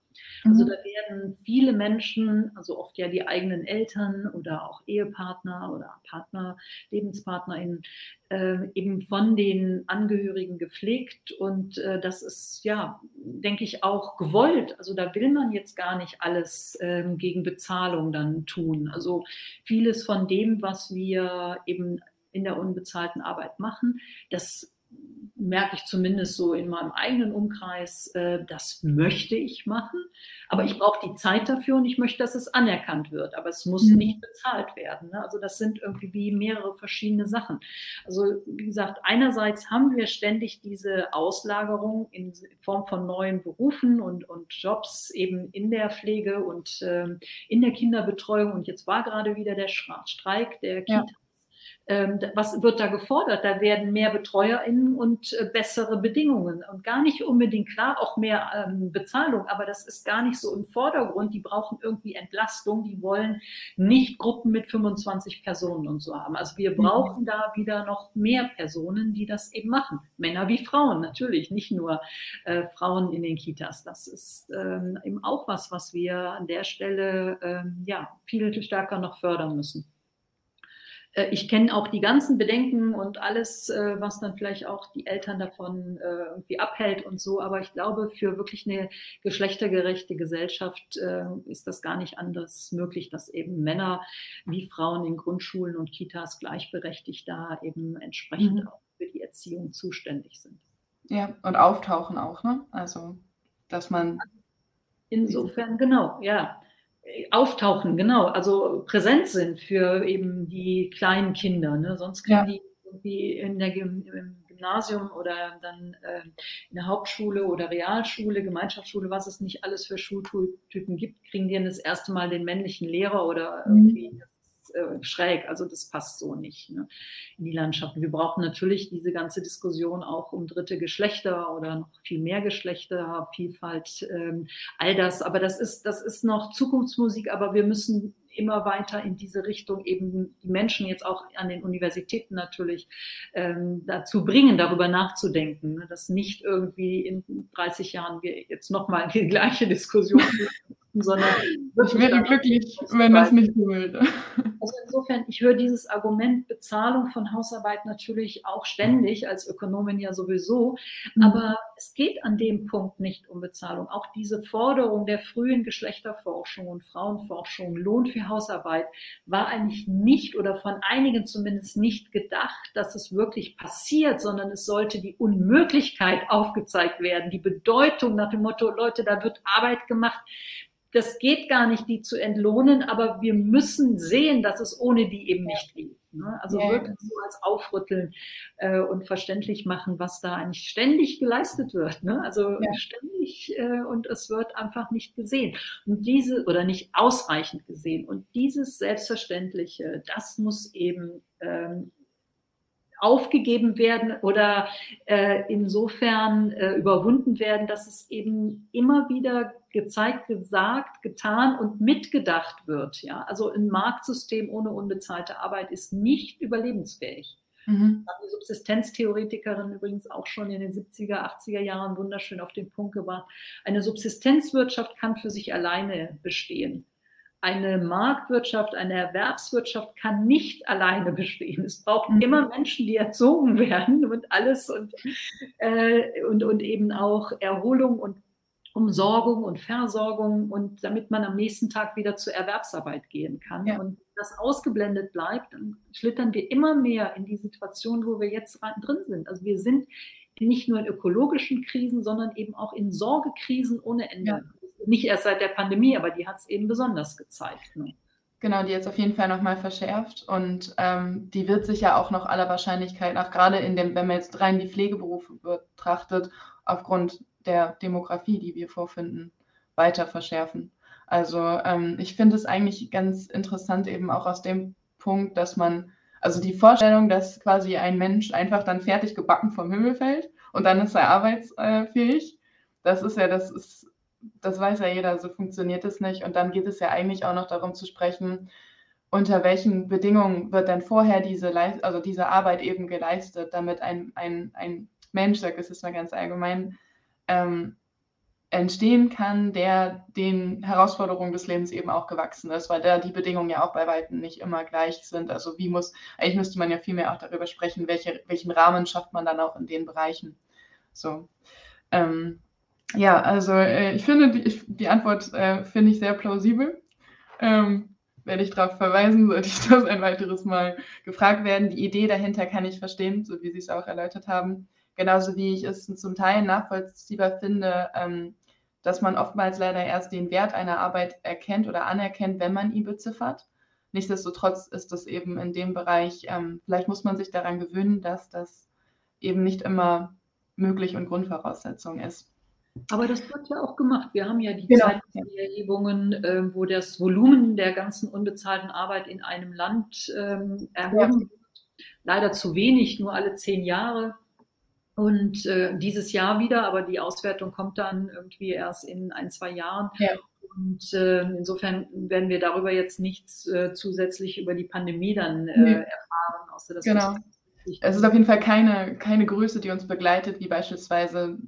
Also mhm. da werden viele Menschen, also oft ja die eigenen Eltern oder auch Ehepartner oder Partner, LebenspartnerInnen, äh, eben von den Angehörigen gepflegt. Und äh, das ist ja, denke ich, auch gewollt. Also da will man jetzt gar nicht alles äh, gegen Bezahlung dann tun. Also vieles von dem, was wir eben in der unbezahlten Arbeit machen, das merke ich zumindest so in meinem eigenen Umkreis, äh, das möchte ich machen, aber ich brauche die Zeit dafür und ich möchte, dass es anerkannt wird, aber es muss mhm. nicht bezahlt werden. Ne? Also das sind irgendwie wie mehrere verschiedene Sachen. Also wie gesagt, einerseits haben wir ständig diese Auslagerung in Form von neuen Berufen und, und Jobs eben in der Pflege und ähm, in der Kinderbetreuung und jetzt war gerade wieder der Streik der Kita. Ja was wird da gefordert? Da werden mehr BetreuerInnen und äh, bessere Bedingungen und gar nicht unbedingt klar auch mehr ähm, Bezahlung, aber das ist gar nicht so im Vordergrund. Die brauchen irgendwie Entlastung, die wollen nicht Gruppen mit 25 Personen und so haben. Also wir mhm. brauchen da wieder noch mehr Personen, die das eben machen. Männer wie Frauen natürlich, nicht nur äh, Frauen in den Kitas. Das ist ähm, eben auch was, was wir an der Stelle ähm, ja viel stärker noch fördern müssen. Äh, ich kenne auch die ganzen Bedenken und alles, äh, was dann vielleicht auch die Eltern davon äh, irgendwie abhält und so. Aber ich glaube, für wirklich eine geschlechtergerechte Gesellschaft ist das gar nicht anders möglich, dass eben Männer wie Frauen in Grundschulen und Kitas gleichberechtigt da eben entsprechend mhm. auch für die Erziehung zuständig sind. Ja, und auftauchen auch, ne? Also, dass man. Insofern, genau, ja auftauchen, genau, also präsent sind für eben die kleinen Kinder. Ne? Sonst kriegen ja. die irgendwie in der, im Gymnasium oder dann äh, in der Hauptschule oder Realschule, Gemeinschaftsschule, was es nicht alles für Schultypen gibt, kriegen die dann das erste Mal den männlichen Lehrer oder mhm. irgendwie das äh, schräg. Also das passt so nicht ne, in die Landschaften. Wir brauchen natürlich diese ganze Diskussion auch um dritte Geschlechter oder noch viel mehr Geschlechter, Vielfalt, ähm, all das. Aber das ist, das ist noch Zukunftsmusik, aber wir müssen immer weiter in diese Richtung eben die Menschen jetzt auch an den Universitäten natürlich ähm, dazu bringen, darüber nachzudenken, ne? dass nicht irgendwie in 30 Jahren wir jetzt nochmal die gleiche Diskussion [LAUGHS] führen sondern [LAUGHS] ich wäre glücklich, wenn das nicht so würde. Also insofern, ich höre dieses Argument Bezahlung von Hausarbeit natürlich auch ständig, als Ökonomin ja sowieso, mhm. aber es geht an dem Punkt nicht um Bezahlung. Auch diese Forderung der frühen Geschlechterforschung und Frauenforschung, Lohn für Hausarbeit, war eigentlich nicht oder von einigen zumindest nicht gedacht, dass es wirklich passiert, sondern es sollte die Unmöglichkeit aufgezeigt werden, die Bedeutung nach dem Motto, Leute, da wird Arbeit gemacht, das geht gar nicht, die zu entlohnen, aber wir müssen sehen, dass es ohne die eben nicht geht. Ne? Also ja. wirklich so als Aufrütteln äh, und verständlich machen, was da eigentlich ständig geleistet wird. Ne? Also ja. ständig äh, und es wird einfach nicht gesehen. Und diese oder nicht ausreichend gesehen. Und dieses Selbstverständliche, das muss eben ähm, aufgegeben werden oder äh, insofern äh, überwunden werden, dass es eben immer wieder gezeigt, gesagt, getan und mitgedacht wird. Ja? Also ein Marktsystem ohne unbezahlte Arbeit ist nicht überlebensfähig. Mhm. Hat die Subsistenztheoretikerin übrigens auch schon in den 70er, 80er Jahren wunderschön auf den Punkt gebracht. Eine Subsistenzwirtschaft kann für sich alleine bestehen eine Marktwirtschaft, eine Erwerbswirtschaft kann nicht alleine bestehen. Es braucht mhm. immer Menschen, die erzogen [LAUGHS] werden und alles und, äh, und, und eben auch Erholung und Umsorgung und Versorgung und damit man am nächsten Tag wieder zur Erwerbsarbeit gehen kann. Ja. Und das ausgeblendet bleibt, dann schlittern wir immer mehr in die Situation, wo wir jetzt drin sind. Also wir sind nicht nur in ökologischen Krisen, sondern eben auch in Sorgekrisen ohne Ende. Ja nicht erst seit der Pandemie, aber die hat es eben besonders gezeigt. Ne? Genau, die jetzt auf jeden Fall nochmal verschärft und ähm, die wird sich ja auch noch aller Wahrscheinlichkeit nach, gerade in dem, wenn man jetzt rein die Pflegeberufe betrachtet, aufgrund der Demografie, die wir vorfinden, weiter verschärfen. Also ähm, ich finde es eigentlich ganz interessant eben auch aus dem Punkt, dass man, also die Vorstellung, dass quasi ein Mensch einfach dann fertig gebacken vom Himmel fällt und dann ist er arbeitsfähig, das ist ja, das ist das weiß ja jeder, so funktioniert es nicht. Und dann geht es ja eigentlich auch noch darum zu sprechen, unter welchen Bedingungen wird denn vorher diese, also diese Arbeit eben geleistet, damit ein, ein, ein Mensch, sag es mal ganz allgemein, ähm, entstehen kann, der den Herausforderungen des Lebens eben auch gewachsen ist, weil da die Bedingungen ja auch bei Weitem nicht immer gleich sind. Also wie muss, eigentlich müsste man ja viel mehr auch darüber sprechen, welche, welchen Rahmen schafft man dann auch in den Bereichen. So. Ähm, ja, also äh, ich finde, die, ich, die Antwort äh, finde ich sehr plausibel. Ähm, werde ich darauf verweisen, [LAUGHS] sollte ich das ein weiteres Mal gefragt werden. Die Idee dahinter kann ich verstehen, so wie Sie es auch erläutert haben. Genauso wie ich es zum Teil nachvollziehbar finde, ähm, dass man oftmals leider erst den Wert einer Arbeit erkennt oder anerkennt, wenn man ihn beziffert. Nichtsdestotrotz ist das eben in dem Bereich, ähm, vielleicht muss man sich daran gewöhnen, dass das eben nicht immer möglich und Grundvoraussetzung ist. Aber das wird ja auch gemacht. Wir haben ja die genau. Erhebungen, äh, wo das Volumen der ganzen unbezahlten Arbeit in einem Land ähm, erhoben wird. Leider zu wenig, nur alle zehn Jahre. Und äh, dieses Jahr wieder, aber die Auswertung kommt dann irgendwie erst in ein, zwei Jahren. Ja. Und äh, insofern werden wir darüber jetzt nichts äh, zusätzlich über die Pandemie dann äh, nee. erfahren, außer dass genau. Es ist auf jeden Fall keine, keine Größe, die uns begleitet, wie beispielsweise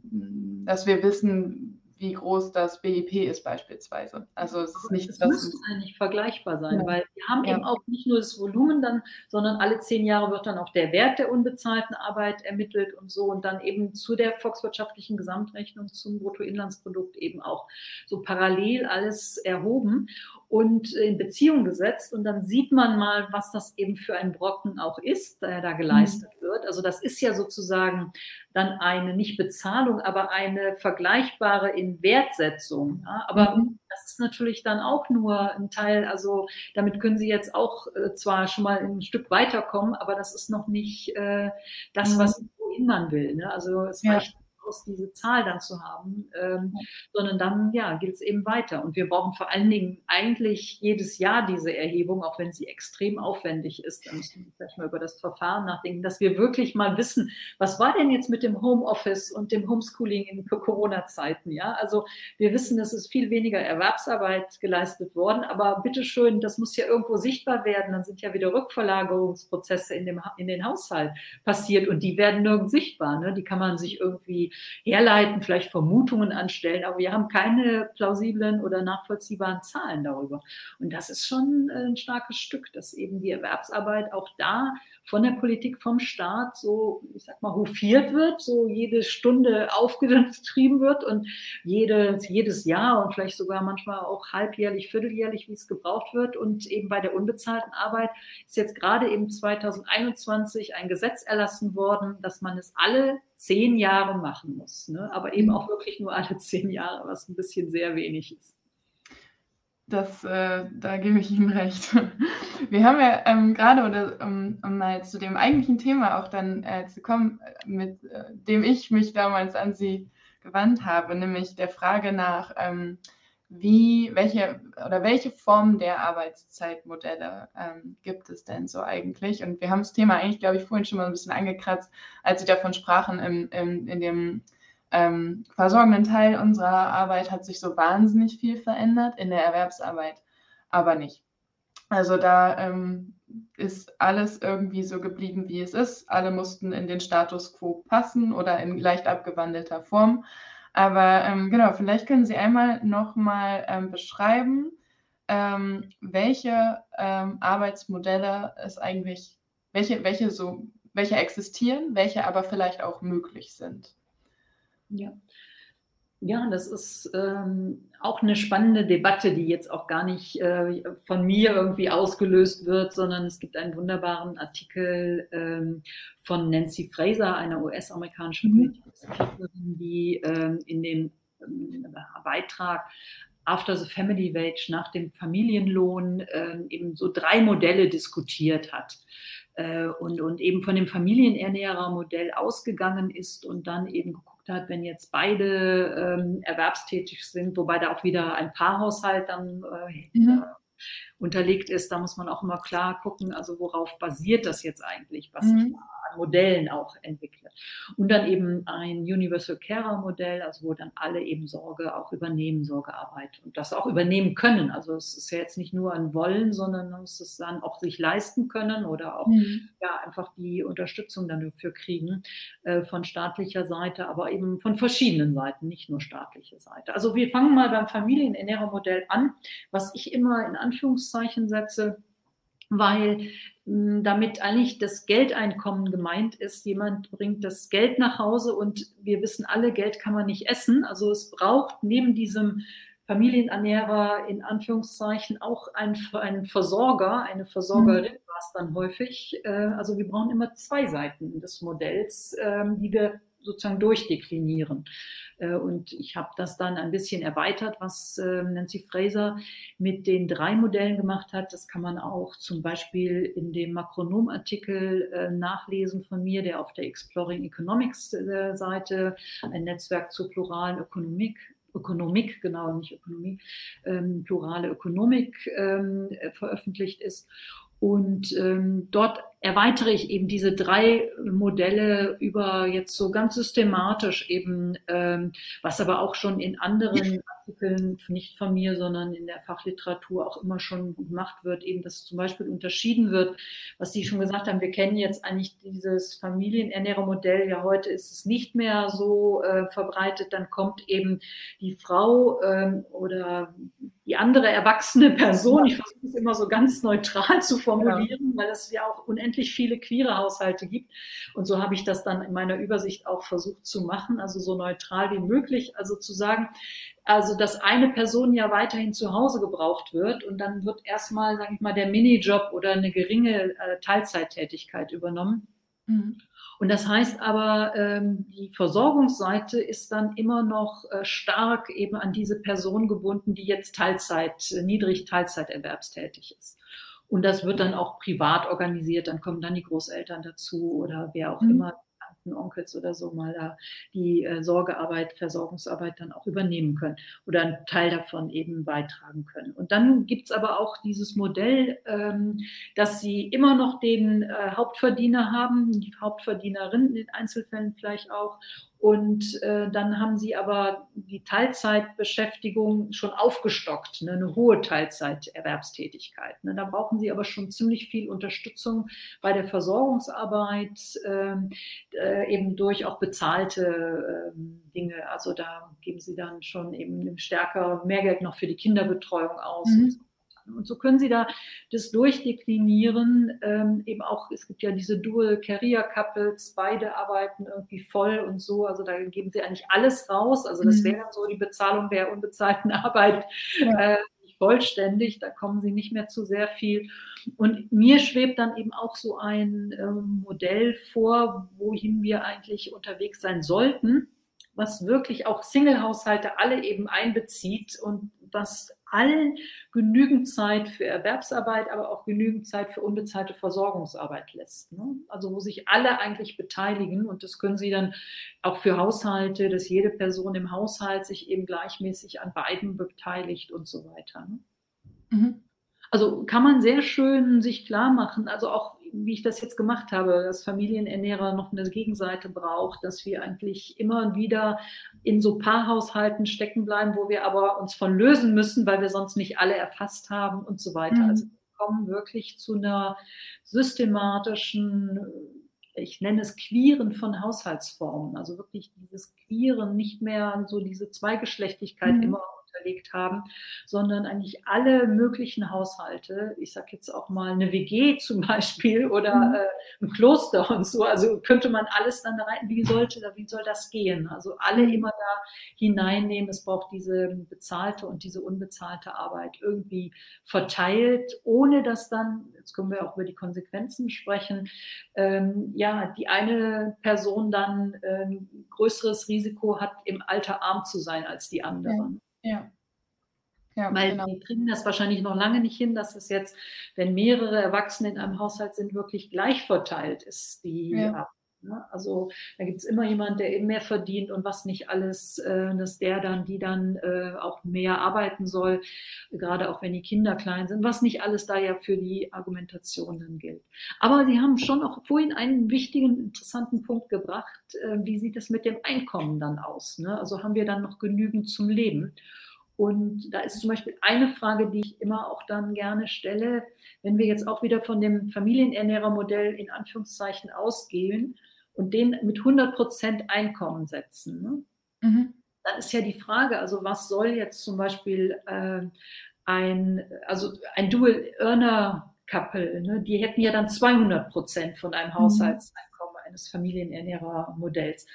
dass wir wissen, wie groß das BIP ist beispielsweise. Also es ist nichts, das müsste eigentlich vergleichbar sein, ja. weil wir haben ja. eben auch nicht nur das Volumen dann, sondern alle zehn Jahre wird dann auch der Wert der unbezahlten Arbeit ermittelt und so und dann eben zu der volkswirtschaftlichen Gesamtrechnung zum Bruttoinlandsprodukt eben auch so parallel alles erhoben und in Beziehung gesetzt und dann sieht man mal, was das eben für ein Brocken auch ist, der da geleistet mhm. wird. Also das ist ja sozusagen dann eine nicht Bezahlung, aber eine vergleichbare Inwertsetzung. Ja? Aber mhm. das ist natürlich dann auch nur ein Teil, also damit können Sie jetzt auch äh, zwar schon mal ein Stück weiterkommen, aber das ist noch nicht äh, das, mhm. was wohin man will. Ne? Also es reicht aus, diese Zahl dann zu haben, ähm, sondern dann ja, gilt es eben weiter. Und wir brauchen vor allen Dingen eigentlich jedes Jahr diese Erhebung, auch wenn sie extrem aufwendig ist. Da müssen wir vielleicht mal über das Verfahren nachdenken, dass wir wirklich mal wissen, was war denn jetzt mit dem Homeoffice und dem Homeschooling in [LAUGHS] Corona-Zeiten? Ja, also wir wissen, es ist viel weniger Erwerbsarbeit geleistet worden, aber bitteschön, das muss ja irgendwo sichtbar werden. Dann sind ja wieder Rückverlagerungsprozesse in, dem, in den Haushalt passiert und die werden nirgends sichtbar. Ne? Die kann man sich irgendwie herleiten, vielleicht Vermutungen anstellen, aber wir haben keine plausiblen oder nachvollziehbaren Zahlen darüber. Und das ist schon ein starkes Stück, dass eben die Erwerbsarbeit auch da von der Politik, vom Staat so, ich sag mal, hofiert wird, so jede Stunde aufgetrieben wird und jede, jedes Jahr und vielleicht sogar manchmal auch halbjährlich, vierteljährlich, wie es gebraucht wird. Und eben bei der unbezahlten Arbeit ist jetzt gerade eben 2021 ein Gesetz erlassen worden, dass man es alle zehn Jahre machen muss. Ne? Aber eben auch wirklich nur alle zehn Jahre, was ein bisschen sehr wenig ist. Das, äh, da gebe ich Ihnen recht. [LAUGHS] Wir haben ja ähm, gerade, oder um, um, mal zu dem eigentlichen Thema auch dann äh, zu kommen, mit äh, dem ich mich damals an Sie gewandt habe, nämlich der Frage nach, ähm, wie, welche oder welche Formen der Arbeitszeitmodelle ähm, gibt es denn so eigentlich? Und wir haben das Thema eigentlich, glaube ich, vorhin schon mal ein bisschen angekratzt, als Sie davon sprachen, im, im, in dem ähm, versorgenden Teil unserer Arbeit hat sich so wahnsinnig viel verändert, in der Erwerbsarbeit aber nicht. Also da ähm, ist alles irgendwie so geblieben, wie es ist. Alle mussten in den Status quo passen oder in leicht abgewandelter Form. Aber ähm, genau, vielleicht können Sie einmal nochmal ähm, beschreiben, ähm, welche ähm, Arbeitsmodelle es eigentlich, welche, welche so, welche existieren, welche aber vielleicht auch möglich sind. Ja. Ja, das ist ähm, auch eine spannende Debatte, die jetzt auch gar nicht äh, von mir irgendwie ausgelöst wird, sondern es gibt einen wunderbaren Artikel ähm, von Nancy Fraser, einer US-amerikanischen mhm. Politikwissenschaftlerin, die ähm, in dem ähm, Beitrag After the Family Wage, nach dem Familienlohn, ähm, eben so drei Modelle diskutiert hat äh, und, und eben von dem Familienernährermodell ausgegangen ist und dann eben geguckt hat, wenn jetzt beide ähm, erwerbstätig sind, wobei da auch wieder ein Paarhaushalt dann äh, mhm. unterlegt ist, da muss man auch immer klar gucken, also worauf basiert das jetzt eigentlich, was mhm. ich an Modellen auch entwickle. Und dann eben ein Universal Carer Modell, also wo dann alle eben Sorge auch übernehmen, Sorgearbeit und das auch übernehmen können. Also es ist ja jetzt nicht nur ein Wollen, sondern man muss es dann auch sich leisten können oder auch mhm. ja, einfach die Unterstützung dann dafür kriegen äh, von staatlicher Seite, aber eben von verschiedenen Seiten, nicht nur staatliche Seite. Also wir fangen mal beim Familienernährermodell an, was ich immer in Anführungszeichen setze weil hm, damit eigentlich das Geldeinkommen gemeint ist. Jemand bringt das Geld nach Hause und wir wissen alle, Geld kann man nicht essen. Also es braucht neben diesem Familienernährer in Anführungszeichen auch einen, einen Versorger, eine Versorgerin mhm. war es dann häufig. Äh, also wir brauchen immer zwei Seiten des Modells, ähm, die wir sozusagen durchdeklinieren. Äh, und ich habe das dann ein bisschen erweitert, was ähm, Nancy Fraser mit den drei Modellen gemacht hat. Das kann man auch zum Beispiel in dem Makronom-Artikel äh, nachlesen von mir, der auf der Exploring Economics äh, ein Netzwerk zur pluralen Ökonomik, Ökonomik, genau, nicht Ökonomie, ähm, plurale Ökonomik ähm, veröffentlicht ist. Und ähm, dort erweitere ich eben diese drei Modelle über jetzt so ganz systematisch eben, ähm, was aber auch schon in anderen Artikeln, nicht von mir, sondern in der Fachliteratur auch immer schon gemacht wird, eben, dass zum Beispiel unterschieden wird, was Sie schon gesagt haben, wir kennen jetzt eigentlich dieses Familienernährermodell, ja heute ist es nicht mehr so äh, verbreitet, dann kommt eben die Frau ähm, oder die andere erwachsene Person, ich versuche es immer so ganz neutral zu formulieren, ja. weil es ja auch unendlich viele queere Haushalte gibt. Und so habe ich das dann in meiner Übersicht auch versucht zu machen, also so neutral wie möglich, also zu sagen, also dass eine Person ja weiterhin zu Hause gebraucht wird und dann wird erstmal, sage ich mal, der Minijob oder eine geringe äh, Teilzeittätigkeit übernommen. Mhm. Und das heißt aber, ähm, die Versorgungsseite ist dann immer noch äh, stark eben an diese Person gebunden, die jetzt Teilzeit, niedrig Teilzeiterwerbstätig ist. Und das wird dann auch privat organisiert, dann kommen dann die Großeltern dazu oder wer auch mhm. immer Tanten, Onkels oder so mal da die äh, Sorgearbeit, Versorgungsarbeit dann auch übernehmen können oder einen Teil davon eben beitragen können. Und dann gibt es aber auch dieses Modell, ähm, dass sie immer noch den äh, Hauptverdiener haben, die Hauptverdienerin in Einzelfällen vielleicht auch und äh, dann haben sie aber die Teilzeitbeschäftigung schon aufgestockt, ne, eine hohe Teilzeiterwerbstätigkeit. Ne. Da brauchen sie aber schon ziemlich viel Unterstützung bei der Versorgungsarbeit, ähm, äh, eben durch auch bezahlte äh, Dinge. Also da geben sie dann schon eben stärker mehr Geld noch für die Kinderbetreuung aus. Mhm. Und so können Sie da das durchdeklinieren. Ähm, eben auch, es gibt ja diese Dual Career Couples, beide arbeiten irgendwie voll und so. Also da geben Sie eigentlich alles raus. Also das mhm. wäre so die Bezahlung der unbezahlten [LAUGHS] Arbeit ja. äh, vollständig. Da kommen Sie nicht mehr zu sehr viel. Und mir schwebt dann eben auch so ein ähm, Modell vor, wohin wir eigentlich unterwegs sein sollten was wirklich auch Single-Haushalte alle eben einbezieht und was allen genügend Zeit für Erwerbsarbeit, aber auch genügend Zeit für unbezahlte Versorgungsarbeit lässt. Ne? Also wo sich alle eigentlich beteiligen und das können Sie dann auch für Haushalte, dass jede Person im Haushalt sich eben gleichmäßig an beiden beteiligt und so weiter. Ne? Mhm. Also kann man sehr schön sich klar machen, also auch wie ich das jetzt gemacht habe, dass Familienernährer noch eine Gegenseite braucht, dass wir eigentlich immer wieder in so Paarhaushalten stecken bleiben, wo wir aber uns von lösen müssen, weil wir sonst nicht alle erfasst haben und so weiter. Mhm. Also wir kommen wirklich zu einer systematischen ich nenne es Queeren von Haushaltsformen, also wirklich dieses Queeren, nicht mehr so diese Zweigeschlechtigkeit mhm. immer verlegt haben, sondern eigentlich alle möglichen Haushalte, ich sage jetzt auch mal eine WG [LAUGHS] zum Beispiel oder mhm. äh, ein Kloster und so, also könnte man alles dann rein, wie sollte, wie soll das gehen? Also alle immer da hineinnehmen, es braucht diese bezahlte und diese unbezahlte Arbeit irgendwie verteilt, ohne dass dann, jetzt können wir auch über die Konsequenzen sprechen, ähm, ja, die eine Person dann ähm, größeres Risiko hat, im Alter arm zu sein als die anderen. Ja. Ja, Weil genau. die kriegen das wahrscheinlich noch lange nicht hin, dass es jetzt, wenn mehrere Erwachsene in einem Haushalt sind, wirklich gleich verteilt ist, die ja. Ne? Also da gibt es immer jemand, der eben mehr verdient und was nicht alles, äh, dass der dann, die dann äh, auch mehr arbeiten soll, gerade auch wenn die Kinder klein sind, was nicht alles da ja für die Argumentation dann gilt. Aber Sie haben schon auch vorhin einen wichtigen, interessanten Punkt gebracht. Äh, wie sieht es mit dem Einkommen dann aus? Ne? Also haben wir dann noch genügend zum Leben? Und da ist zum Beispiel eine Frage, die ich immer auch dann gerne stelle, wenn wir jetzt auch wieder von dem Familienernährermodell in Anführungszeichen ausgehen und den mit 100 Prozent Einkommen setzen. Ne? Mhm. Dann ist ja die Frage, also was soll jetzt zum Beispiel äh, ein, also ein Dual-Earner-Couple, ne? die hätten ja dann 200 Prozent von einem mhm. Haushaltseinkommen eines Familienernährermodells.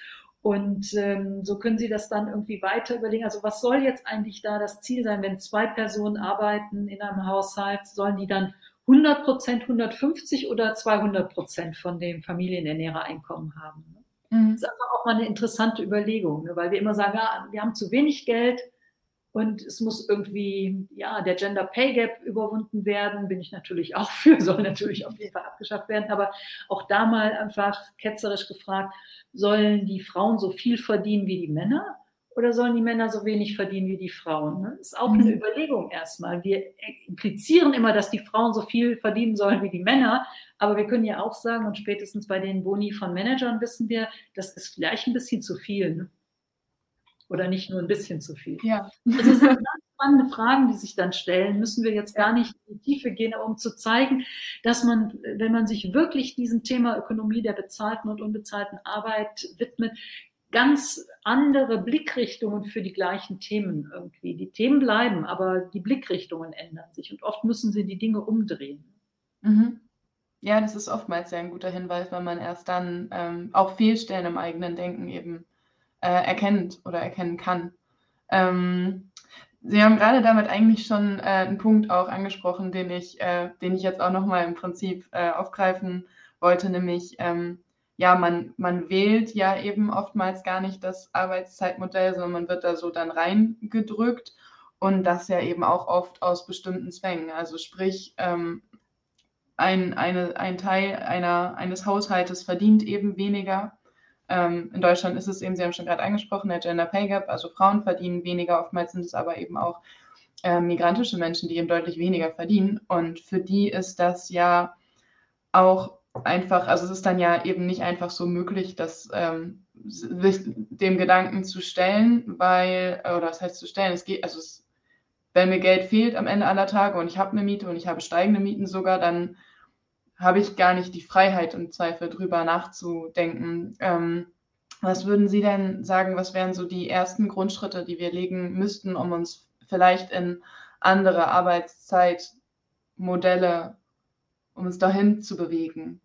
Und ähm, so können Sie das dann irgendwie weiter überlegen. Also was soll jetzt eigentlich da das Ziel sein, wenn zwei Personen arbeiten in einem Haushalt? Sollen die dann 100 Prozent, 150 oder 200 Prozent von dem Familienernährereinkommen haben? Mhm. Das ist einfach auch mal eine interessante Überlegung, ne? weil wir immer sagen, ja, wir haben zu wenig Geld und es muss irgendwie, ja, der Gender Pay Gap überwunden werden. Bin ich natürlich [LAUGHS] auch für, soll natürlich auf jeden Fall abgeschafft werden. Aber auch da mal einfach ketzerisch gefragt, sollen die Frauen so viel verdienen wie die Männer? Oder sollen die Männer so wenig verdienen wie die Frauen? Das ne? ist auch eine mhm. Überlegung erstmal. Wir implizieren immer, dass die Frauen so viel verdienen sollen wie die Männer. Aber wir können ja auch sagen, und spätestens bei den Boni von Managern wissen wir, das ist vielleicht ein bisschen zu viel. Ne? Oder nicht nur ein bisschen zu viel. Ja. Das sind ganz spannende Fragen, die sich dann stellen. Müssen wir jetzt gar nicht in die Tiefe gehen, aber um zu zeigen, dass man, wenn man sich wirklich diesem Thema Ökonomie der bezahlten und unbezahlten Arbeit widmet, ganz andere Blickrichtungen für die gleichen Themen irgendwie. Die Themen bleiben, aber die Blickrichtungen ändern sich und oft müssen sie die Dinge umdrehen. Mhm. Ja, das ist oftmals ja ein guter Hinweis, wenn man erst dann ähm, auch Fehlstellen im eigenen Denken eben äh, erkennt oder erkennen kann. Ähm, Sie haben gerade damit eigentlich schon äh, einen Punkt auch angesprochen, den ich, äh, den ich jetzt auch nochmal im Prinzip äh, aufgreifen wollte, nämlich ähm, ja, man, man wählt ja eben oftmals gar nicht das Arbeitszeitmodell, sondern man wird da so dann reingedrückt und das ja eben auch oft aus bestimmten Zwängen. Also sprich, ähm, ein, eine, ein Teil einer, eines Haushaltes verdient eben weniger Ähm, in Deutschland ist es eben, Sie haben schon gerade angesprochen, der Gender Pay Gap, also Frauen verdienen weniger, oftmals sind es aber eben auch äh, migrantische Menschen, die eben deutlich weniger verdienen. Und für die ist das ja auch einfach, also es ist dann ja eben nicht einfach so möglich, dass ähm, sich dem Gedanken zu stellen, weil, oder was heißt zu stellen, es geht, also es, wenn mir Geld fehlt am Ende aller Tage und ich habe eine Miete und ich habe steigende Mieten sogar, dann habe ich gar nicht die Freiheit im Zweifel drüber nachzudenken. Ähm, was würden Sie denn sagen, was wären so die ersten Grundschritte, die wir legen müssten, um uns vielleicht in andere Arbeitszeitmodelle, um uns dahin zu bewegen?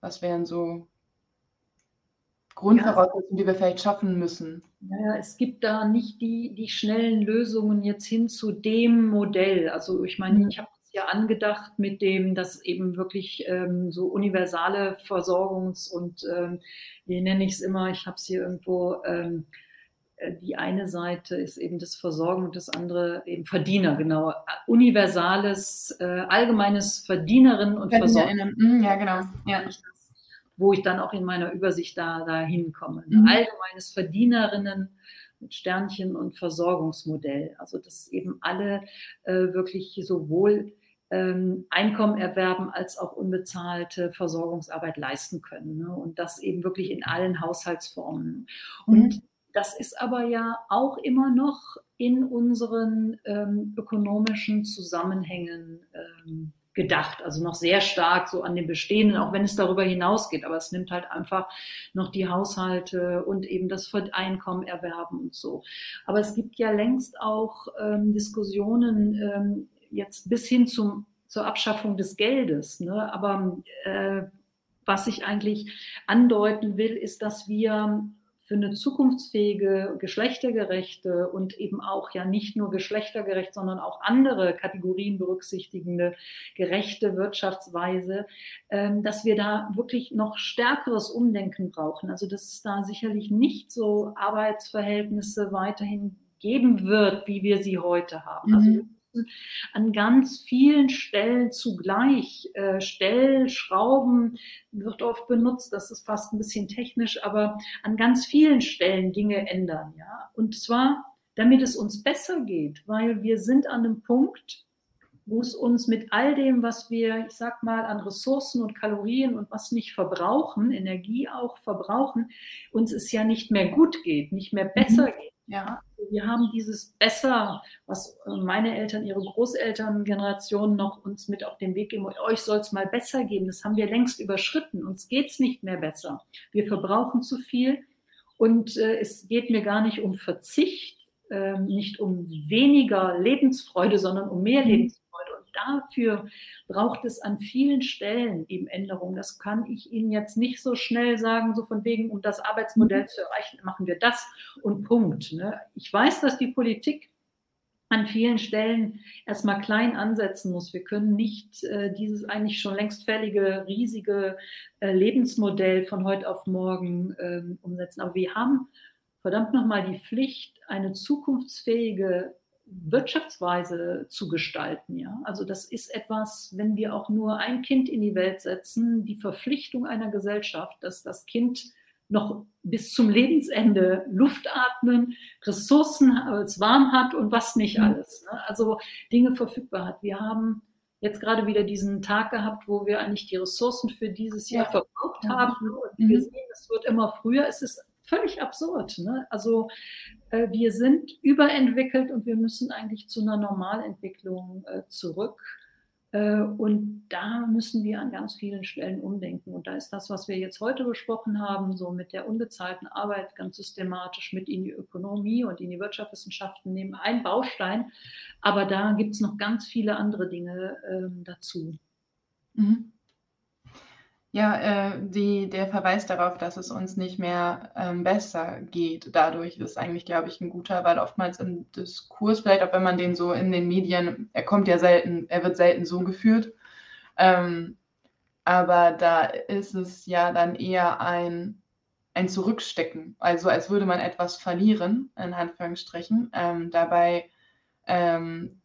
Was wären so Grundvoraussetzungen, die wir vielleicht schaffen müssen? Naja, es gibt da nicht die, die schnellen Lösungen jetzt hin zu dem Modell. Also ich meine, mhm. ich habe es ja angedacht mit dem, dass eben wirklich ähm, so universale Versorgungs- und ähm, wie nenne ich es immer, ich habe es hier irgendwo, ähm, äh, die eine Seite ist eben das Versorgen und das andere eben Verdiener, genau. Universales, äh, allgemeines Verdienerinnen und Versorgung. Mhm, ja, genau. Ja wo ich dann auch in meiner Übersicht da, da hinkomme. Mhm. Allgemeines Verdienerinnen mit Sternchen und Versorgungsmodell. Also dass eben alle äh, wirklich sowohl ähm, Einkommen erwerben als auch unbezahlte Versorgungsarbeit leisten können. Ne? Und das eben wirklich in allen Haushaltsformen. Mhm. Das ist aber ja auch immer noch in unseren ähm, ökonomischen Zusammenhängen ähm, gedacht, also noch sehr stark so an den bestehenden, auch wenn es darüber hinausgeht, aber es nimmt halt einfach noch die Haushalte und eben das Einkommen erwerben und so. Aber es gibt ja längst auch ähm, Diskussionen ähm, jetzt bis hin zum, zur Abschaffung des Geldes. Ne? Aber äh, was ich eigentlich andeuten will, ist, dass wir für eine zukunftsfähige, geschlechtergerechte und eben auch ja nicht nur geschlechtergerecht, sondern auch andere Kategorien berücksichtigende gerechte Wirtschaftsweise, ähm, dass wir da wirklich noch stärkeres Umdenken brauchen. Also dass es da sicherlich nicht so Arbeitsverhältnisse weiterhin geben wird, wie wir sie heute haben. Also Also an ganz vielen Stellen zugleich. Äh, Stellschrauben wird oft benutzt, das ist fast ein bisschen technisch, aber an ganz vielen Stellen Dinge ändern. Ja? Und zwar, damit es uns besser geht, weil wir sind an einem Punkt, wo es uns mit all dem, was wir, ich sag mal, an Ressourcen und Kalorien und was nicht verbrauchen, Energie auch verbrauchen, uns es ja nicht mehr gut geht, nicht mehr besser mhm. geht. Ja, wir haben dieses Besser, was äh, meine Eltern, ihre Großelterngeneration noch uns mit auf den Weg geben, euch soll es mal besser geben. Das haben wir längst überschritten. Uns geht es nicht mehr besser. Wir verbrauchen zu viel und äh, es geht mir gar nicht um Verzicht, äh, nicht um weniger Lebensfreude, sondern um mehr mhm. Lebensfreude dafür braucht es an vielen Stellen eben Änderungen. Das kann ich Ihnen jetzt nicht so schnell sagen, so von wegen, um das Arbeitsmodell mhm. zu erreichen, machen wir das und Punkt. Ne? Ich weiß, dass die Politik an vielen Stellen erstmal klein ansetzen muss. Wir können nicht äh, dieses eigentlich schon längst fällige, riesige äh, Lebensmodell von heute auf morgen äh, umsetzen. Aber wir haben verdammt nochmal die Pflicht, eine zukunftsfähige Wirtschaftsweise zu gestalten. Ja? Also das ist etwas, wenn wir auch nur ein Kind in die Welt setzen, die Verpflichtung einer Gesellschaft, dass das Kind noch bis zum Lebensende Luft atmen, Ressourcen es warm hat und was nicht mhm. alles. Ne? Also Dinge verfügbar hat. Wir haben jetzt gerade wieder diesen Tag gehabt, wo wir eigentlich die Ressourcen für dieses Jahr ja. verbraucht haben. Und wir mhm. sehen, es wird immer früher. Es ist völlig absurd. Ne? Also äh, wir sind überentwickelt und wir müssen eigentlich zu einer Normalentwicklung äh, zurück. Äh, und da müssen wir an ganz vielen Stellen umdenken. Und da ist das, was wir jetzt heute besprochen haben, so mit der unbezahlten Arbeit ganz systematisch mit in die Ökonomie und in die Wirtschaftswissenschaften nehmen, ein Baustein. Aber da gibt es noch ganz viele andere Dinge ähm, dazu. Mhm. Ja, äh, die, der Verweis darauf, dass es uns nicht mehr ähm, besser geht, dadurch ist eigentlich, glaube ich, ein guter, weil oftmals im Diskurs, vielleicht auch wenn man den so in den Medien, er kommt ja selten, er wird selten so geführt, ähm, aber da ist es ja dann eher ein, ein Zurückstecken, also als würde man etwas verlieren, in Anführungsstrichen. Ähm, dabei ähm,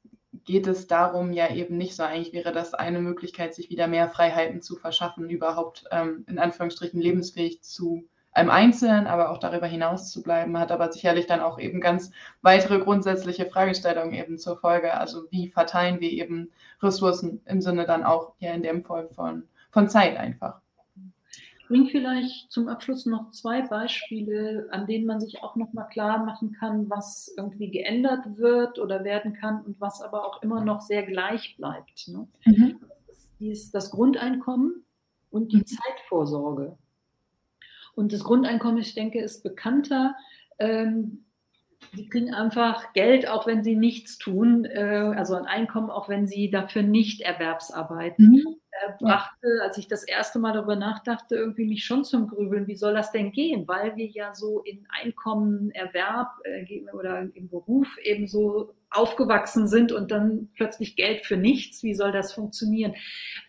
geht es darum ja eben nicht so. Eigentlich wäre das eine Möglichkeit, sich wieder mehr Freiheiten zu verschaffen, überhaupt ähm, in Anführungsstrichen lebensfähig zu im Einzelnen, aber auch darüber hinaus zu bleiben, hat aber sicherlich dann auch eben ganz weitere grundsätzliche Fragestellungen eben zur Folge. Also wie verteilen wir eben Ressourcen im Sinne dann auch ja in dem Fall von, von Zeit einfach. Ich bringe vielleicht zum Abschluss noch zwei Beispiele, an denen man sich auch nochmal klar machen kann, was irgendwie geändert wird oder werden kann und was aber auch immer noch sehr gleich bleibt. Ne? Mhm. Das das Grundeinkommen und die mhm. Zeitvorsorge. Und das Grundeinkommen, ich denke, ist bekannter. Ähm, sie kriegen einfach Geld, auch wenn sie nichts tun, äh, also ein Einkommen, auch wenn sie dafür nicht erwerbsarbeiten. Mhm. Äh, brachte, als ich das erste Mal darüber nachdachte, irgendwie mich schon zum Grübeln, wie soll das denn gehen? Weil wir ja so in Einkommen, Erwerb äh, oder im Beruf eben so aufgewachsen sind und dann plötzlich Geld für nichts. Wie soll das funktionieren?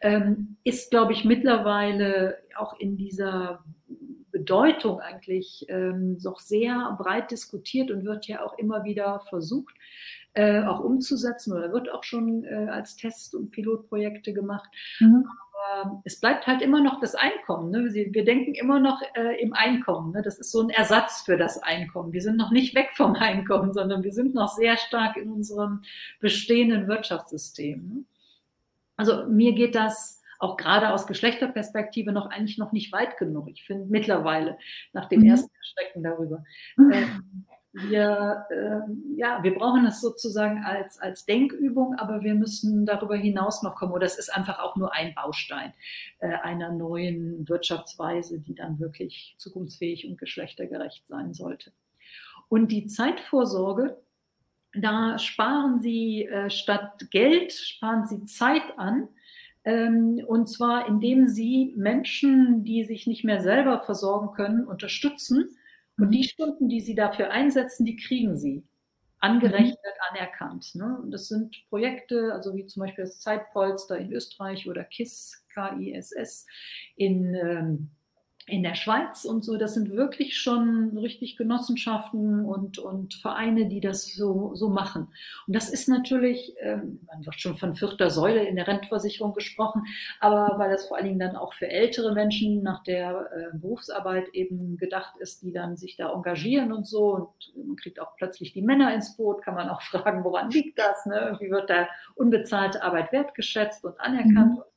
Ähm, ist, glaube ich, mittlerweile auch in dieser Bedeutung eigentlich ähm, doch sehr breit diskutiert und wird ja auch immer wieder versucht, äh, auch umzusetzen oder wird auch schon äh, als Test- und Pilotprojekte gemacht. Mhm. Aber es bleibt halt immer noch das Einkommen. Ne? Wir denken immer noch äh, im Einkommen. Ne? Das ist so ein Ersatz für das Einkommen. Wir sind noch nicht weg vom Einkommen, sondern wir sind noch sehr stark in unserem bestehenden Wirtschaftssystem. Ne? Also mir geht das auch gerade aus Geschlechterperspektive noch eigentlich noch nicht weit genug. Ich finde mittlerweile nach dem mhm. ersten Erschrecken darüber. Mhm. Ähm, wir, äh, ja, wir brauchen es sozusagen als, als Denkübung, aber wir müssen darüber hinaus noch kommen. Oder es ist einfach auch nur ein Baustein äh, einer neuen Wirtschaftsweise, die dann wirklich zukunftsfähig und geschlechtergerecht sein sollte. Und die Zeitvorsorge, da sparen Sie äh, statt Geld, sparen Sie Zeit an ähm, und zwar indem sie Menschen, die sich nicht mehr selber versorgen können, unterstützen. Und die mhm. Stunden, die sie dafür einsetzen, die kriegen sie angerechnet, mhm. anerkannt. Ne? Und das sind Projekte, also wie zum Beispiel das Zeitpolster in Österreich oder KISS, K-I-S-S in ähm, in der Schweiz und so, das sind wirklich schon richtig Genossenschaften und, und Vereine, die das so, so machen. Und das ist natürlich, ähm, man wird schon von vierter Säule in der Rentenversicherung gesprochen, aber weil das vor allen Dingen dann auch für ältere Menschen nach der äh, Berufsarbeit eben gedacht ist, die dann sich da engagieren und so und man kriegt auch plötzlich die Männer ins Boot, kann man auch [LAUGHS] fragen, woran liegt das? Ne? Wie wird da unbezahlte Arbeit wertgeschätzt und anerkannt? Mhm.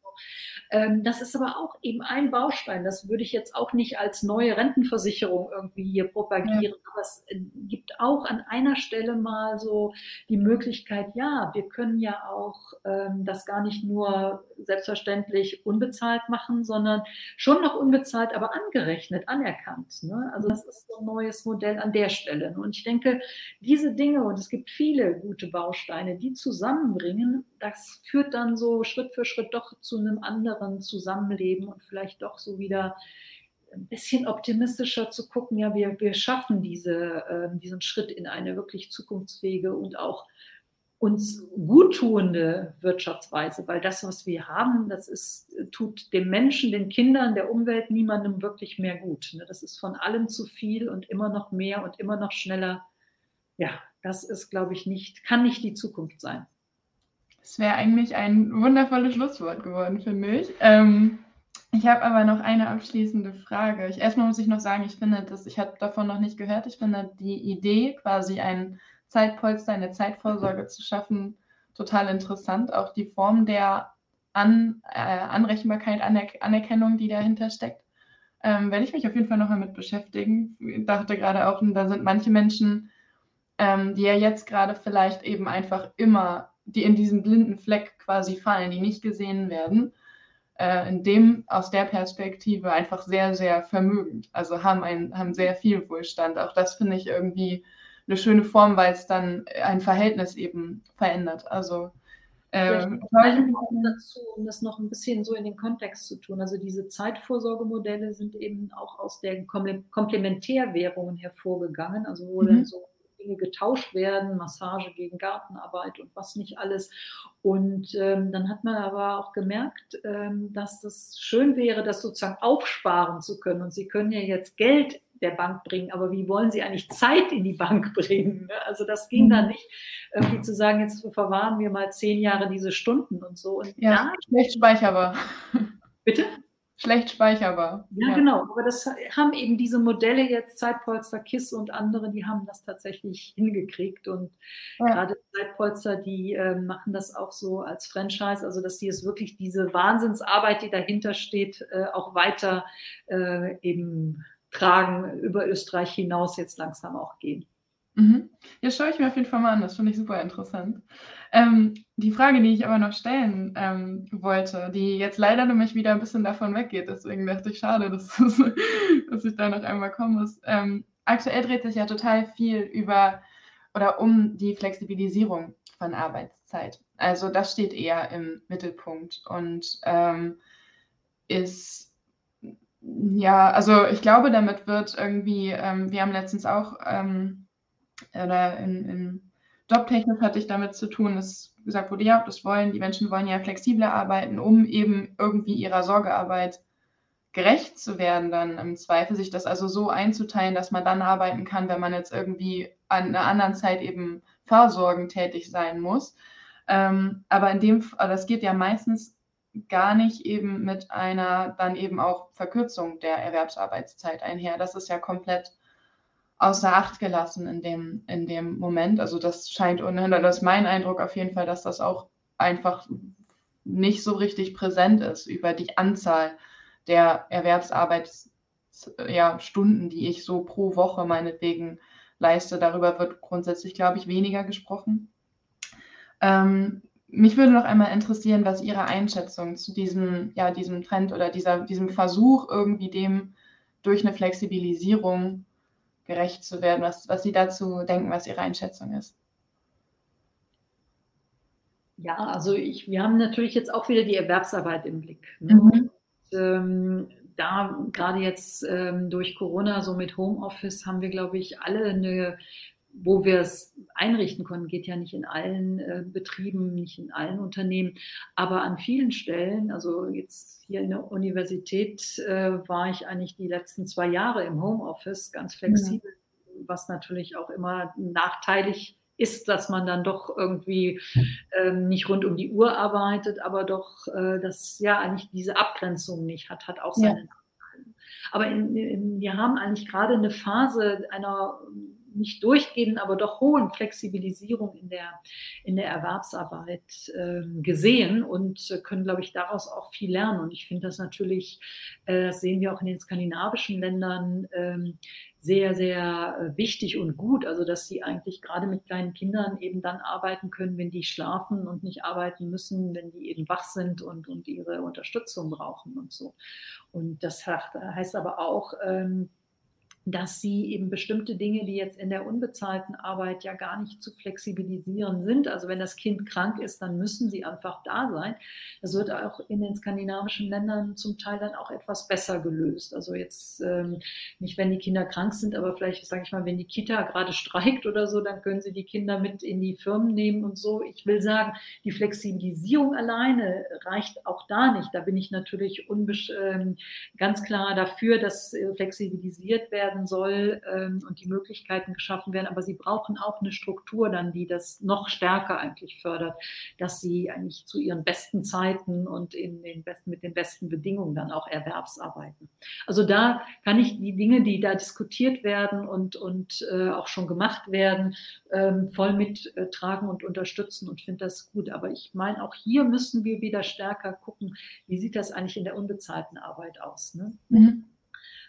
Ähm, das ist aber auch eben ein Baustein. Das würde ich jetzt auch nicht als neue Rentenversicherung irgendwie hier propagieren. Ja. Aber es äh, gibt auch an einer Stelle mal so die Möglichkeit, ja, wir können ja auch ähm, das gar nicht nur selbstverständlich unbezahlt machen, sondern schon noch unbezahlt, aber angerechnet, anerkannt. Ne? Also das ist so ein neues Modell an der Stelle. Und ich denke, diese Dinge, und es gibt viele gute Bausteine, die zusammenbringen, das führt dann so Schritt für Schritt doch zu einem anderen Zusammenleben und vielleicht doch so wieder ein bisschen optimistischer zu gucken, ja, wir, wir schaffen diese, äh, diesen Schritt in eine wirklich zukunftsfähige und auch uns guttuende Wirtschaftsweise, weil das, was wir haben, das ist, tut dem Menschen, den Kindern, der Umwelt, niemandem wirklich mehr gut. Ne? Das ist von allem zu viel und immer noch mehr und immer noch schneller. Ja, das ist, glaube ich, nicht, kann nicht die Zukunft sein. Das wäre eigentlich ein wundervolles Schlusswort geworden, finde ich. Ähm, ich habe aber noch eine abschließende Frage. Ich, erstmal muss ich noch sagen, ich finde, dass ich habe davon noch nicht gehört. Ich finde die Idee, quasi ein Zeitpolster, eine Zeitvorsorge zu schaffen, total interessant. Auch die Form der An, äh, Anrechenbarkeit, Aner Anerkennung, die dahinter steckt. Ähm, werde ich mich auf jeden Fall noch mal mit beschäftigen. Ich dachte gerade auch, da sind manche Menschen, ähm, die ja jetzt gerade vielleicht eben einfach immer die in diesen blinden Fleck quasi fallen, die nicht gesehen werden, äh, in dem aus der Perspektive einfach sehr, sehr vermögend. Also haben, ein, haben sehr viel Wohlstand. Auch das finde ich irgendwie eine schöne Form, weil es dann ein Verhältnis eben verändert. Also ähm, dazu, um das noch ein bisschen so in den Kontext zu tun. Also diese Zeitvorsorgemodelle sind eben auch aus den Komplementärwährungen hervorgegangen, also wo mhm. dann so Dinge getauscht werden, Massage gegen Gartenarbeit und was nicht alles. Und ähm, dann hat man aber auch gemerkt, ähm, dass es schön wäre, das sozusagen aufsparen zu können. Und Sie können ja jetzt Geld der Bank bringen, aber wie wollen Sie eigentlich Zeit in die Bank bringen? Also das ging dann mhm. nicht, irgendwie zu sagen, jetzt verwahren wir mal zehn Jahre diese Stunden und so. Und ja, schlecht speicherbar. Bitte? Schlecht speicherbar. Ja, ja, genau. Aber das haben eben diese Modelle jetzt, Zeitpolster, KISS und andere, die haben das tatsächlich [LAUGHS] hingekriegt. Und ja. gerade Zeitpolster, die äh, machen das auch so als Franchise, also dass sie es wirklich diese Wahnsinnsarbeit, die dahinter steht, äh, auch weiter äh, eben tragen, über Österreich hinaus jetzt langsam auch gehen. Mhm. Ja, schaue ich mir auf jeden Fall mal an, das finde ich super interessant. Ähm, die Frage, die ich aber noch stellen ähm, wollte, die jetzt leider nämlich wieder ein bisschen davon weggeht, deswegen dachte ich, schade, [LAUGHS] dass, dass ich da noch einmal kommen muss. Ähm, aktuell dreht sich ja total viel über oder um die Flexibilisierung von Arbeitszeit. Also das steht eher im Mittelpunkt und ähm, ist ja, also ich glaube, damit wird irgendwie, ähm, wir haben letztens auch ähm, oder in, in Jobtechnik hatte ich damit zu tun, dass gesagt wurde, ja, das wollen, die Menschen wollen ja flexibler arbeiten, um eben irgendwie ihrer Sorgearbeit gerecht zu werden, dann im Zweifel sich das also so einzuteilen, dass man dann arbeiten kann, wenn man jetzt irgendwie an einer anderen Zeit eben vorsorgend tätig sein muss. Ähm, aber in dem, also das geht ja meistens gar nicht eben mit einer dann eben auch Verkürzung der Erwerbsarbeitszeit einher. Das ist ja komplett außer Acht gelassen in dem, in dem Moment. Also das scheint unhinderlich, das ist mein Eindruck auf jeden Fall, dass das auch einfach nicht so richtig präsent ist über die Anzahl der Erwerbsarbeitsstunden, die ich so pro Woche meinetwegen leiste. Darüber wird grundsätzlich, glaube ich, weniger gesprochen. Ähm, mich würde noch einmal interessieren, was Ihre Einschätzung zu diesem, ja, diesem Trend oder dieser, diesem Versuch, irgendwie dem durch eine Flexibilisierung gerecht zu werden, was, was Sie dazu denken, was Ihre Einschätzung ist. Ja, also ich, wir haben natürlich jetzt auch wieder die Erwerbsarbeit im Blick. Ne? Mhm. Und, ähm, da gerade jetzt ähm, durch Corona, so mit Homeoffice, haben wir, glaube ich, alle eine wo wir es einrichten konnten, geht ja nicht in allen äh, Betrieben, nicht in allen Unternehmen, aber an vielen Stellen, also jetzt hier in der Universität äh, war ich eigentlich die letzten zwei Jahre im Homeoffice ganz flexibel, ja. was natürlich auch immer nachteilig ist, dass man dann doch irgendwie ähm, nicht rund um die Uhr arbeitet, aber doch, äh, dass ja eigentlich diese Abgrenzung nicht hat, hat auch seine ja. Nachteile. Aber in, in, wir haben eigentlich gerade eine Phase einer nicht durchgehenden, aber doch hohen Flexibilisierung in der, in der Erwerbsarbeit äh, gesehen und äh, können, glaube ich, daraus auch viel lernen. Und ich finde das natürlich, äh, das sehen wir auch in den skandinavischen Ländern, ähm, sehr, sehr äh, wichtig und gut. Also, dass sie eigentlich gerade mit kleinen Kindern eben dann arbeiten können, wenn die schlafen und nicht arbeiten müssen, wenn die eben wach sind und, und ihre Unterstützung brauchen und so. Und das heißt aber auch, ähm, dass sie eben bestimmte Dinge, die jetzt in der unbezahlten Arbeit ja gar nicht zu flexibilisieren sind. Also wenn das Kind krank ist, dann müssen sie einfach da sein. Das wird auch in den skandinavischen Ländern zum Teil dann auch etwas besser gelöst. Also jetzt ähm, nicht, wenn die Kinder krank sind, aber vielleicht, sage ich mal, wenn die Kita gerade streikt oder so, dann können sie die Kinder mit in die Firmen nehmen und so. Ich will sagen, die Flexibilisierung alleine reicht auch da nicht. Da bin ich natürlich ähm, ganz klar dafür, dass äh, flexibilisiert werden werden soll ähm, und die Möglichkeiten geschaffen werden. Aber sie brauchen auch eine Struktur dann, die das noch stärker eigentlich fördert, dass sie eigentlich zu ihren besten Zeiten und in den besten, mit den besten Bedingungen dann auch Erwerbsarbeiten. Also da kann ich die Dinge, die da diskutiert werden und, und äh, auch schon gemacht werden, ähm, voll mittragen und unterstützen und finde das gut. Aber ich meine, auch hier müssen wir wieder stärker gucken, wie sieht das eigentlich in der unbezahlten Arbeit aus. Ne? Mhm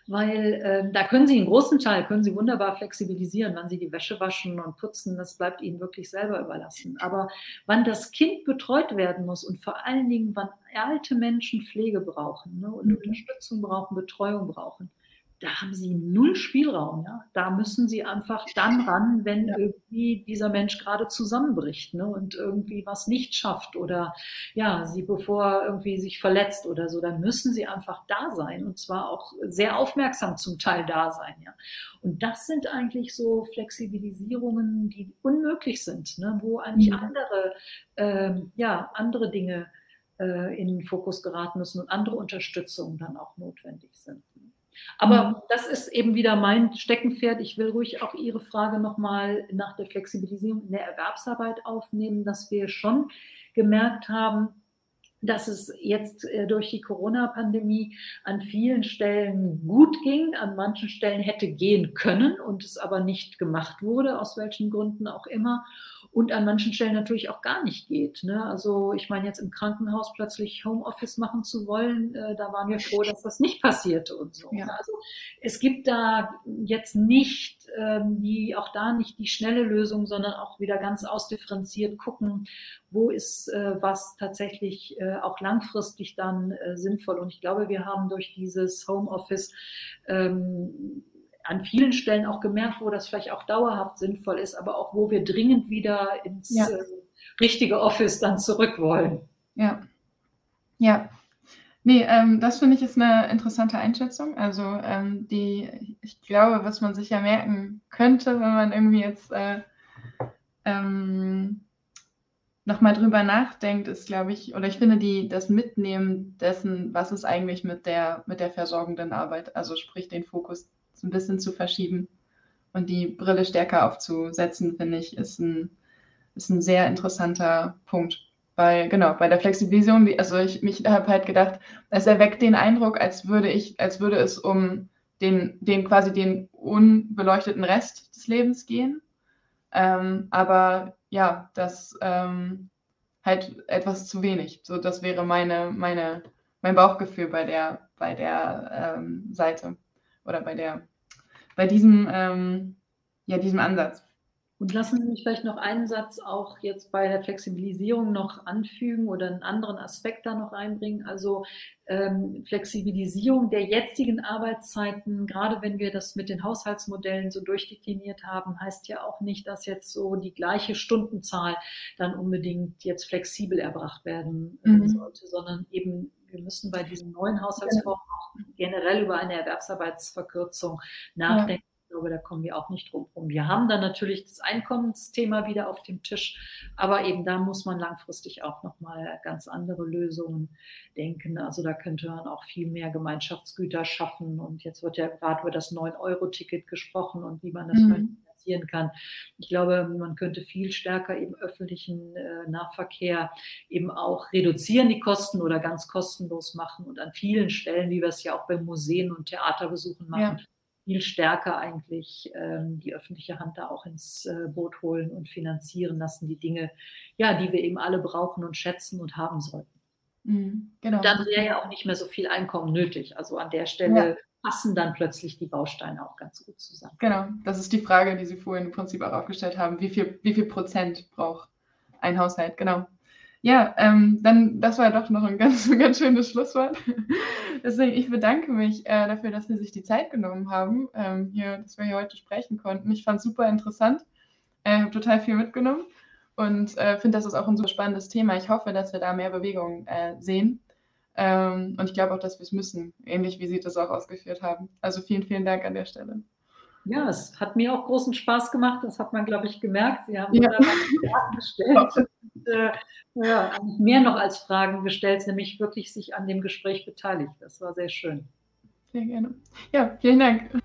weil äh, da können Sie einen großen Teil, können Sie wunderbar flexibilisieren, wann Sie die Wäsche waschen und putzen, das bleibt Ihnen wirklich selber überlassen. Aber wann das Kind betreut werden muss und vor allen Dingen, wann alte Menschen Pflege brauchen ne, und mhm. Unterstützung brauchen, Betreuung brauchen, da haben sie null Spielraum. Ja? Da müssen sie einfach dann ran, wenn ja. irgendwie dieser Mensch gerade zusammenbricht ne? und irgendwie was nicht schafft oder ja, sie bevor irgendwie sich verletzt oder so, dann müssen sie einfach da sein und zwar auch sehr aufmerksam zum Teil da sein. Ja? Und das sind eigentlich so Flexibilisierungen, die unmöglich sind, ne? wo eigentlich mhm. andere, ähm, ja, andere Dinge äh, in den Fokus geraten müssen und andere Unterstützung dann auch notwendig sind. Aber mhm. das ist eben wieder mein Steckenpferd. Ich will ruhig auch Ihre Frage nochmal nach der Flexibilisierung in der Erwerbsarbeit aufnehmen, dass wir schon gemerkt haben, dass es jetzt äh, durch die Corona-Pandemie an vielen Stellen gut ging, an manchen Stellen hätte gehen können und es aber nicht gemacht wurde, aus welchen Gründen auch immer und an manchen Stellen natürlich auch gar nicht geht. Ne? Also ich meine jetzt im Krankenhaus plötzlich Homeoffice machen zu wollen, äh, da waren wir froh, dass das nicht passierte und so. Ja. Ne? Also es gibt da jetzt nicht ähm, die auch da nicht die schnelle Lösung, sondern auch wieder ganz ausdifferenziert gucken, wo ist äh, was tatsächlich äh, auch langfristig dann äh, sinnvoll. Und ich glaube, wir haben durch dieses Homeoffice ähm, an vielen Stellen auch gemerkt, wo das vielleicht auch dauerhaft sinnvoll ist, aber auch wo wir dringend wieder ins ja. äh, richtige Office dann zurück wollen. Ja. Ja. Nee, ähm, das finde ich ist eine interessante Einschätzung. Also ähm, die, ich glaube, was man sich ja merken könnte, wenn man irgendwie jetzt äh, ähm, nochmal drüber nachdenkt, ist, glaube ich, oder ich finde, die, das Mitnehmen dessen, was ist eigentlich mit der, mit der versorgenden Arbeit, also sprich den Fokus ein bisschen zu verschieben und die Brille stärker aufzusetzen, finde ich, ist ein, ist ein sehr interessanter Punkt. Weil, genau, bei der Flexibilisierung, also ich mich habe halt gedacht, es erweckt den Eindruck, als würde ich, als würde es um den, den quasi den unbeleuchteten Rest des Lebens gehen. Ähm, aber ja, das ähm, halt etwas zu wenig. So, das wäre meine, meine, mein Bauchgefühl bei der, bei der ähm, Seite oder bei der, bei diesem, ähm, ja, diesem Ansatz. Und lassen Sie mich vielleicht noch einen Satz auch jetzt bei der Flexibilisierung noch anfügen oder einen anderen Aspekt da noch einbringen. Also ähm, Flexibilisierung der jetzigen Arbeitszeiten, gerade wenn wir das mit den Haushaltsmodellen so durchdekliniert haben, heißt ja auch nicht, dass jetzt so die gleiche Stundenzahl dann unbedingt jetzt flexibel erbracht werden äh, mhm. sollte, sondern eben wir müssen bei diesen neuen Haushaltsformen auch generell über eine Erwerbsarbeitsverkürzung nachdenken. Ja. Ich glaube, da kommen wir auch nicht drum rum. Wir haben dann natürlich das Einkommensthema wieder auf dem Tisch, aber eben da muss man langfristig auch nochmal ganz andere Lösungen denken. Also da könnte man auch viel mehr Gemeinschaftsgüter schaffen. Und jetzt wird ja gerade über das 9-Euro-Ticket gesprochen und wie man das mhm finanzieren kann. Ich glaube, man könnte viel stärker eben öffentlichen äh, Nahverkehr eben auch reduzieren, die Kosten oder ganz kostenlos machen und an vielen Stellen, wie wir es ja auch bei Museen und Theaterbesuchen machen, ja. viel stärker eigentlich ähm, die öffentliche Hand da auch ins äh, Boot holen und finanzieren lassen, die Dinge, ja, die wir eben alle brauchen und schätzen und haben sollten. Mhm, genau. Dann wäre ja auch nicht mehr so viel Einkommen nötig. Also an der Stelle ja passen dann plötzlich die Bausteine auch ganz gut zusammen. Genau, das ist die Frage, die Sie vorhin im Prinzip auch aufgestellt haben. Wie viel, wie viel Prozent braucht ein Haushalt? Genau. Ja, ähm, dann, das war doch noch ein ganz, [LAUGHS] ganz schönes Schlusswort. [LAUGHS] Deswegen, ich bedanke mich äh, dafür, dass Sie sich die Zeit genommen haben, ähm, hier, dass wir hier heute sprechen konnten. Ich fand es super interessant, äh, habe total viel mitgenommen und äh, finde, das ist auch ein super spannendes Thema. Ich hoffe, dass wir da mehr Bewegung äh, sehen ähm, und ich glaube auch, dass wir es müssen, ähnlich wie Sie das auch ausgeführt haben. Also vielen, vielen Dank an der Stelle. Ja, es hat mir auch großen Spaß gemacht. Das hat man, glaube ich, gemerkt. Sie haben ja. Fragen gestellt. Und, äh, ja, mehr noch als Fragen gestellt, nämlich wirklich sich an dem Gespräch beteiligt. Das war sehr schön. Sehr gerne. Ja, vielen Dank.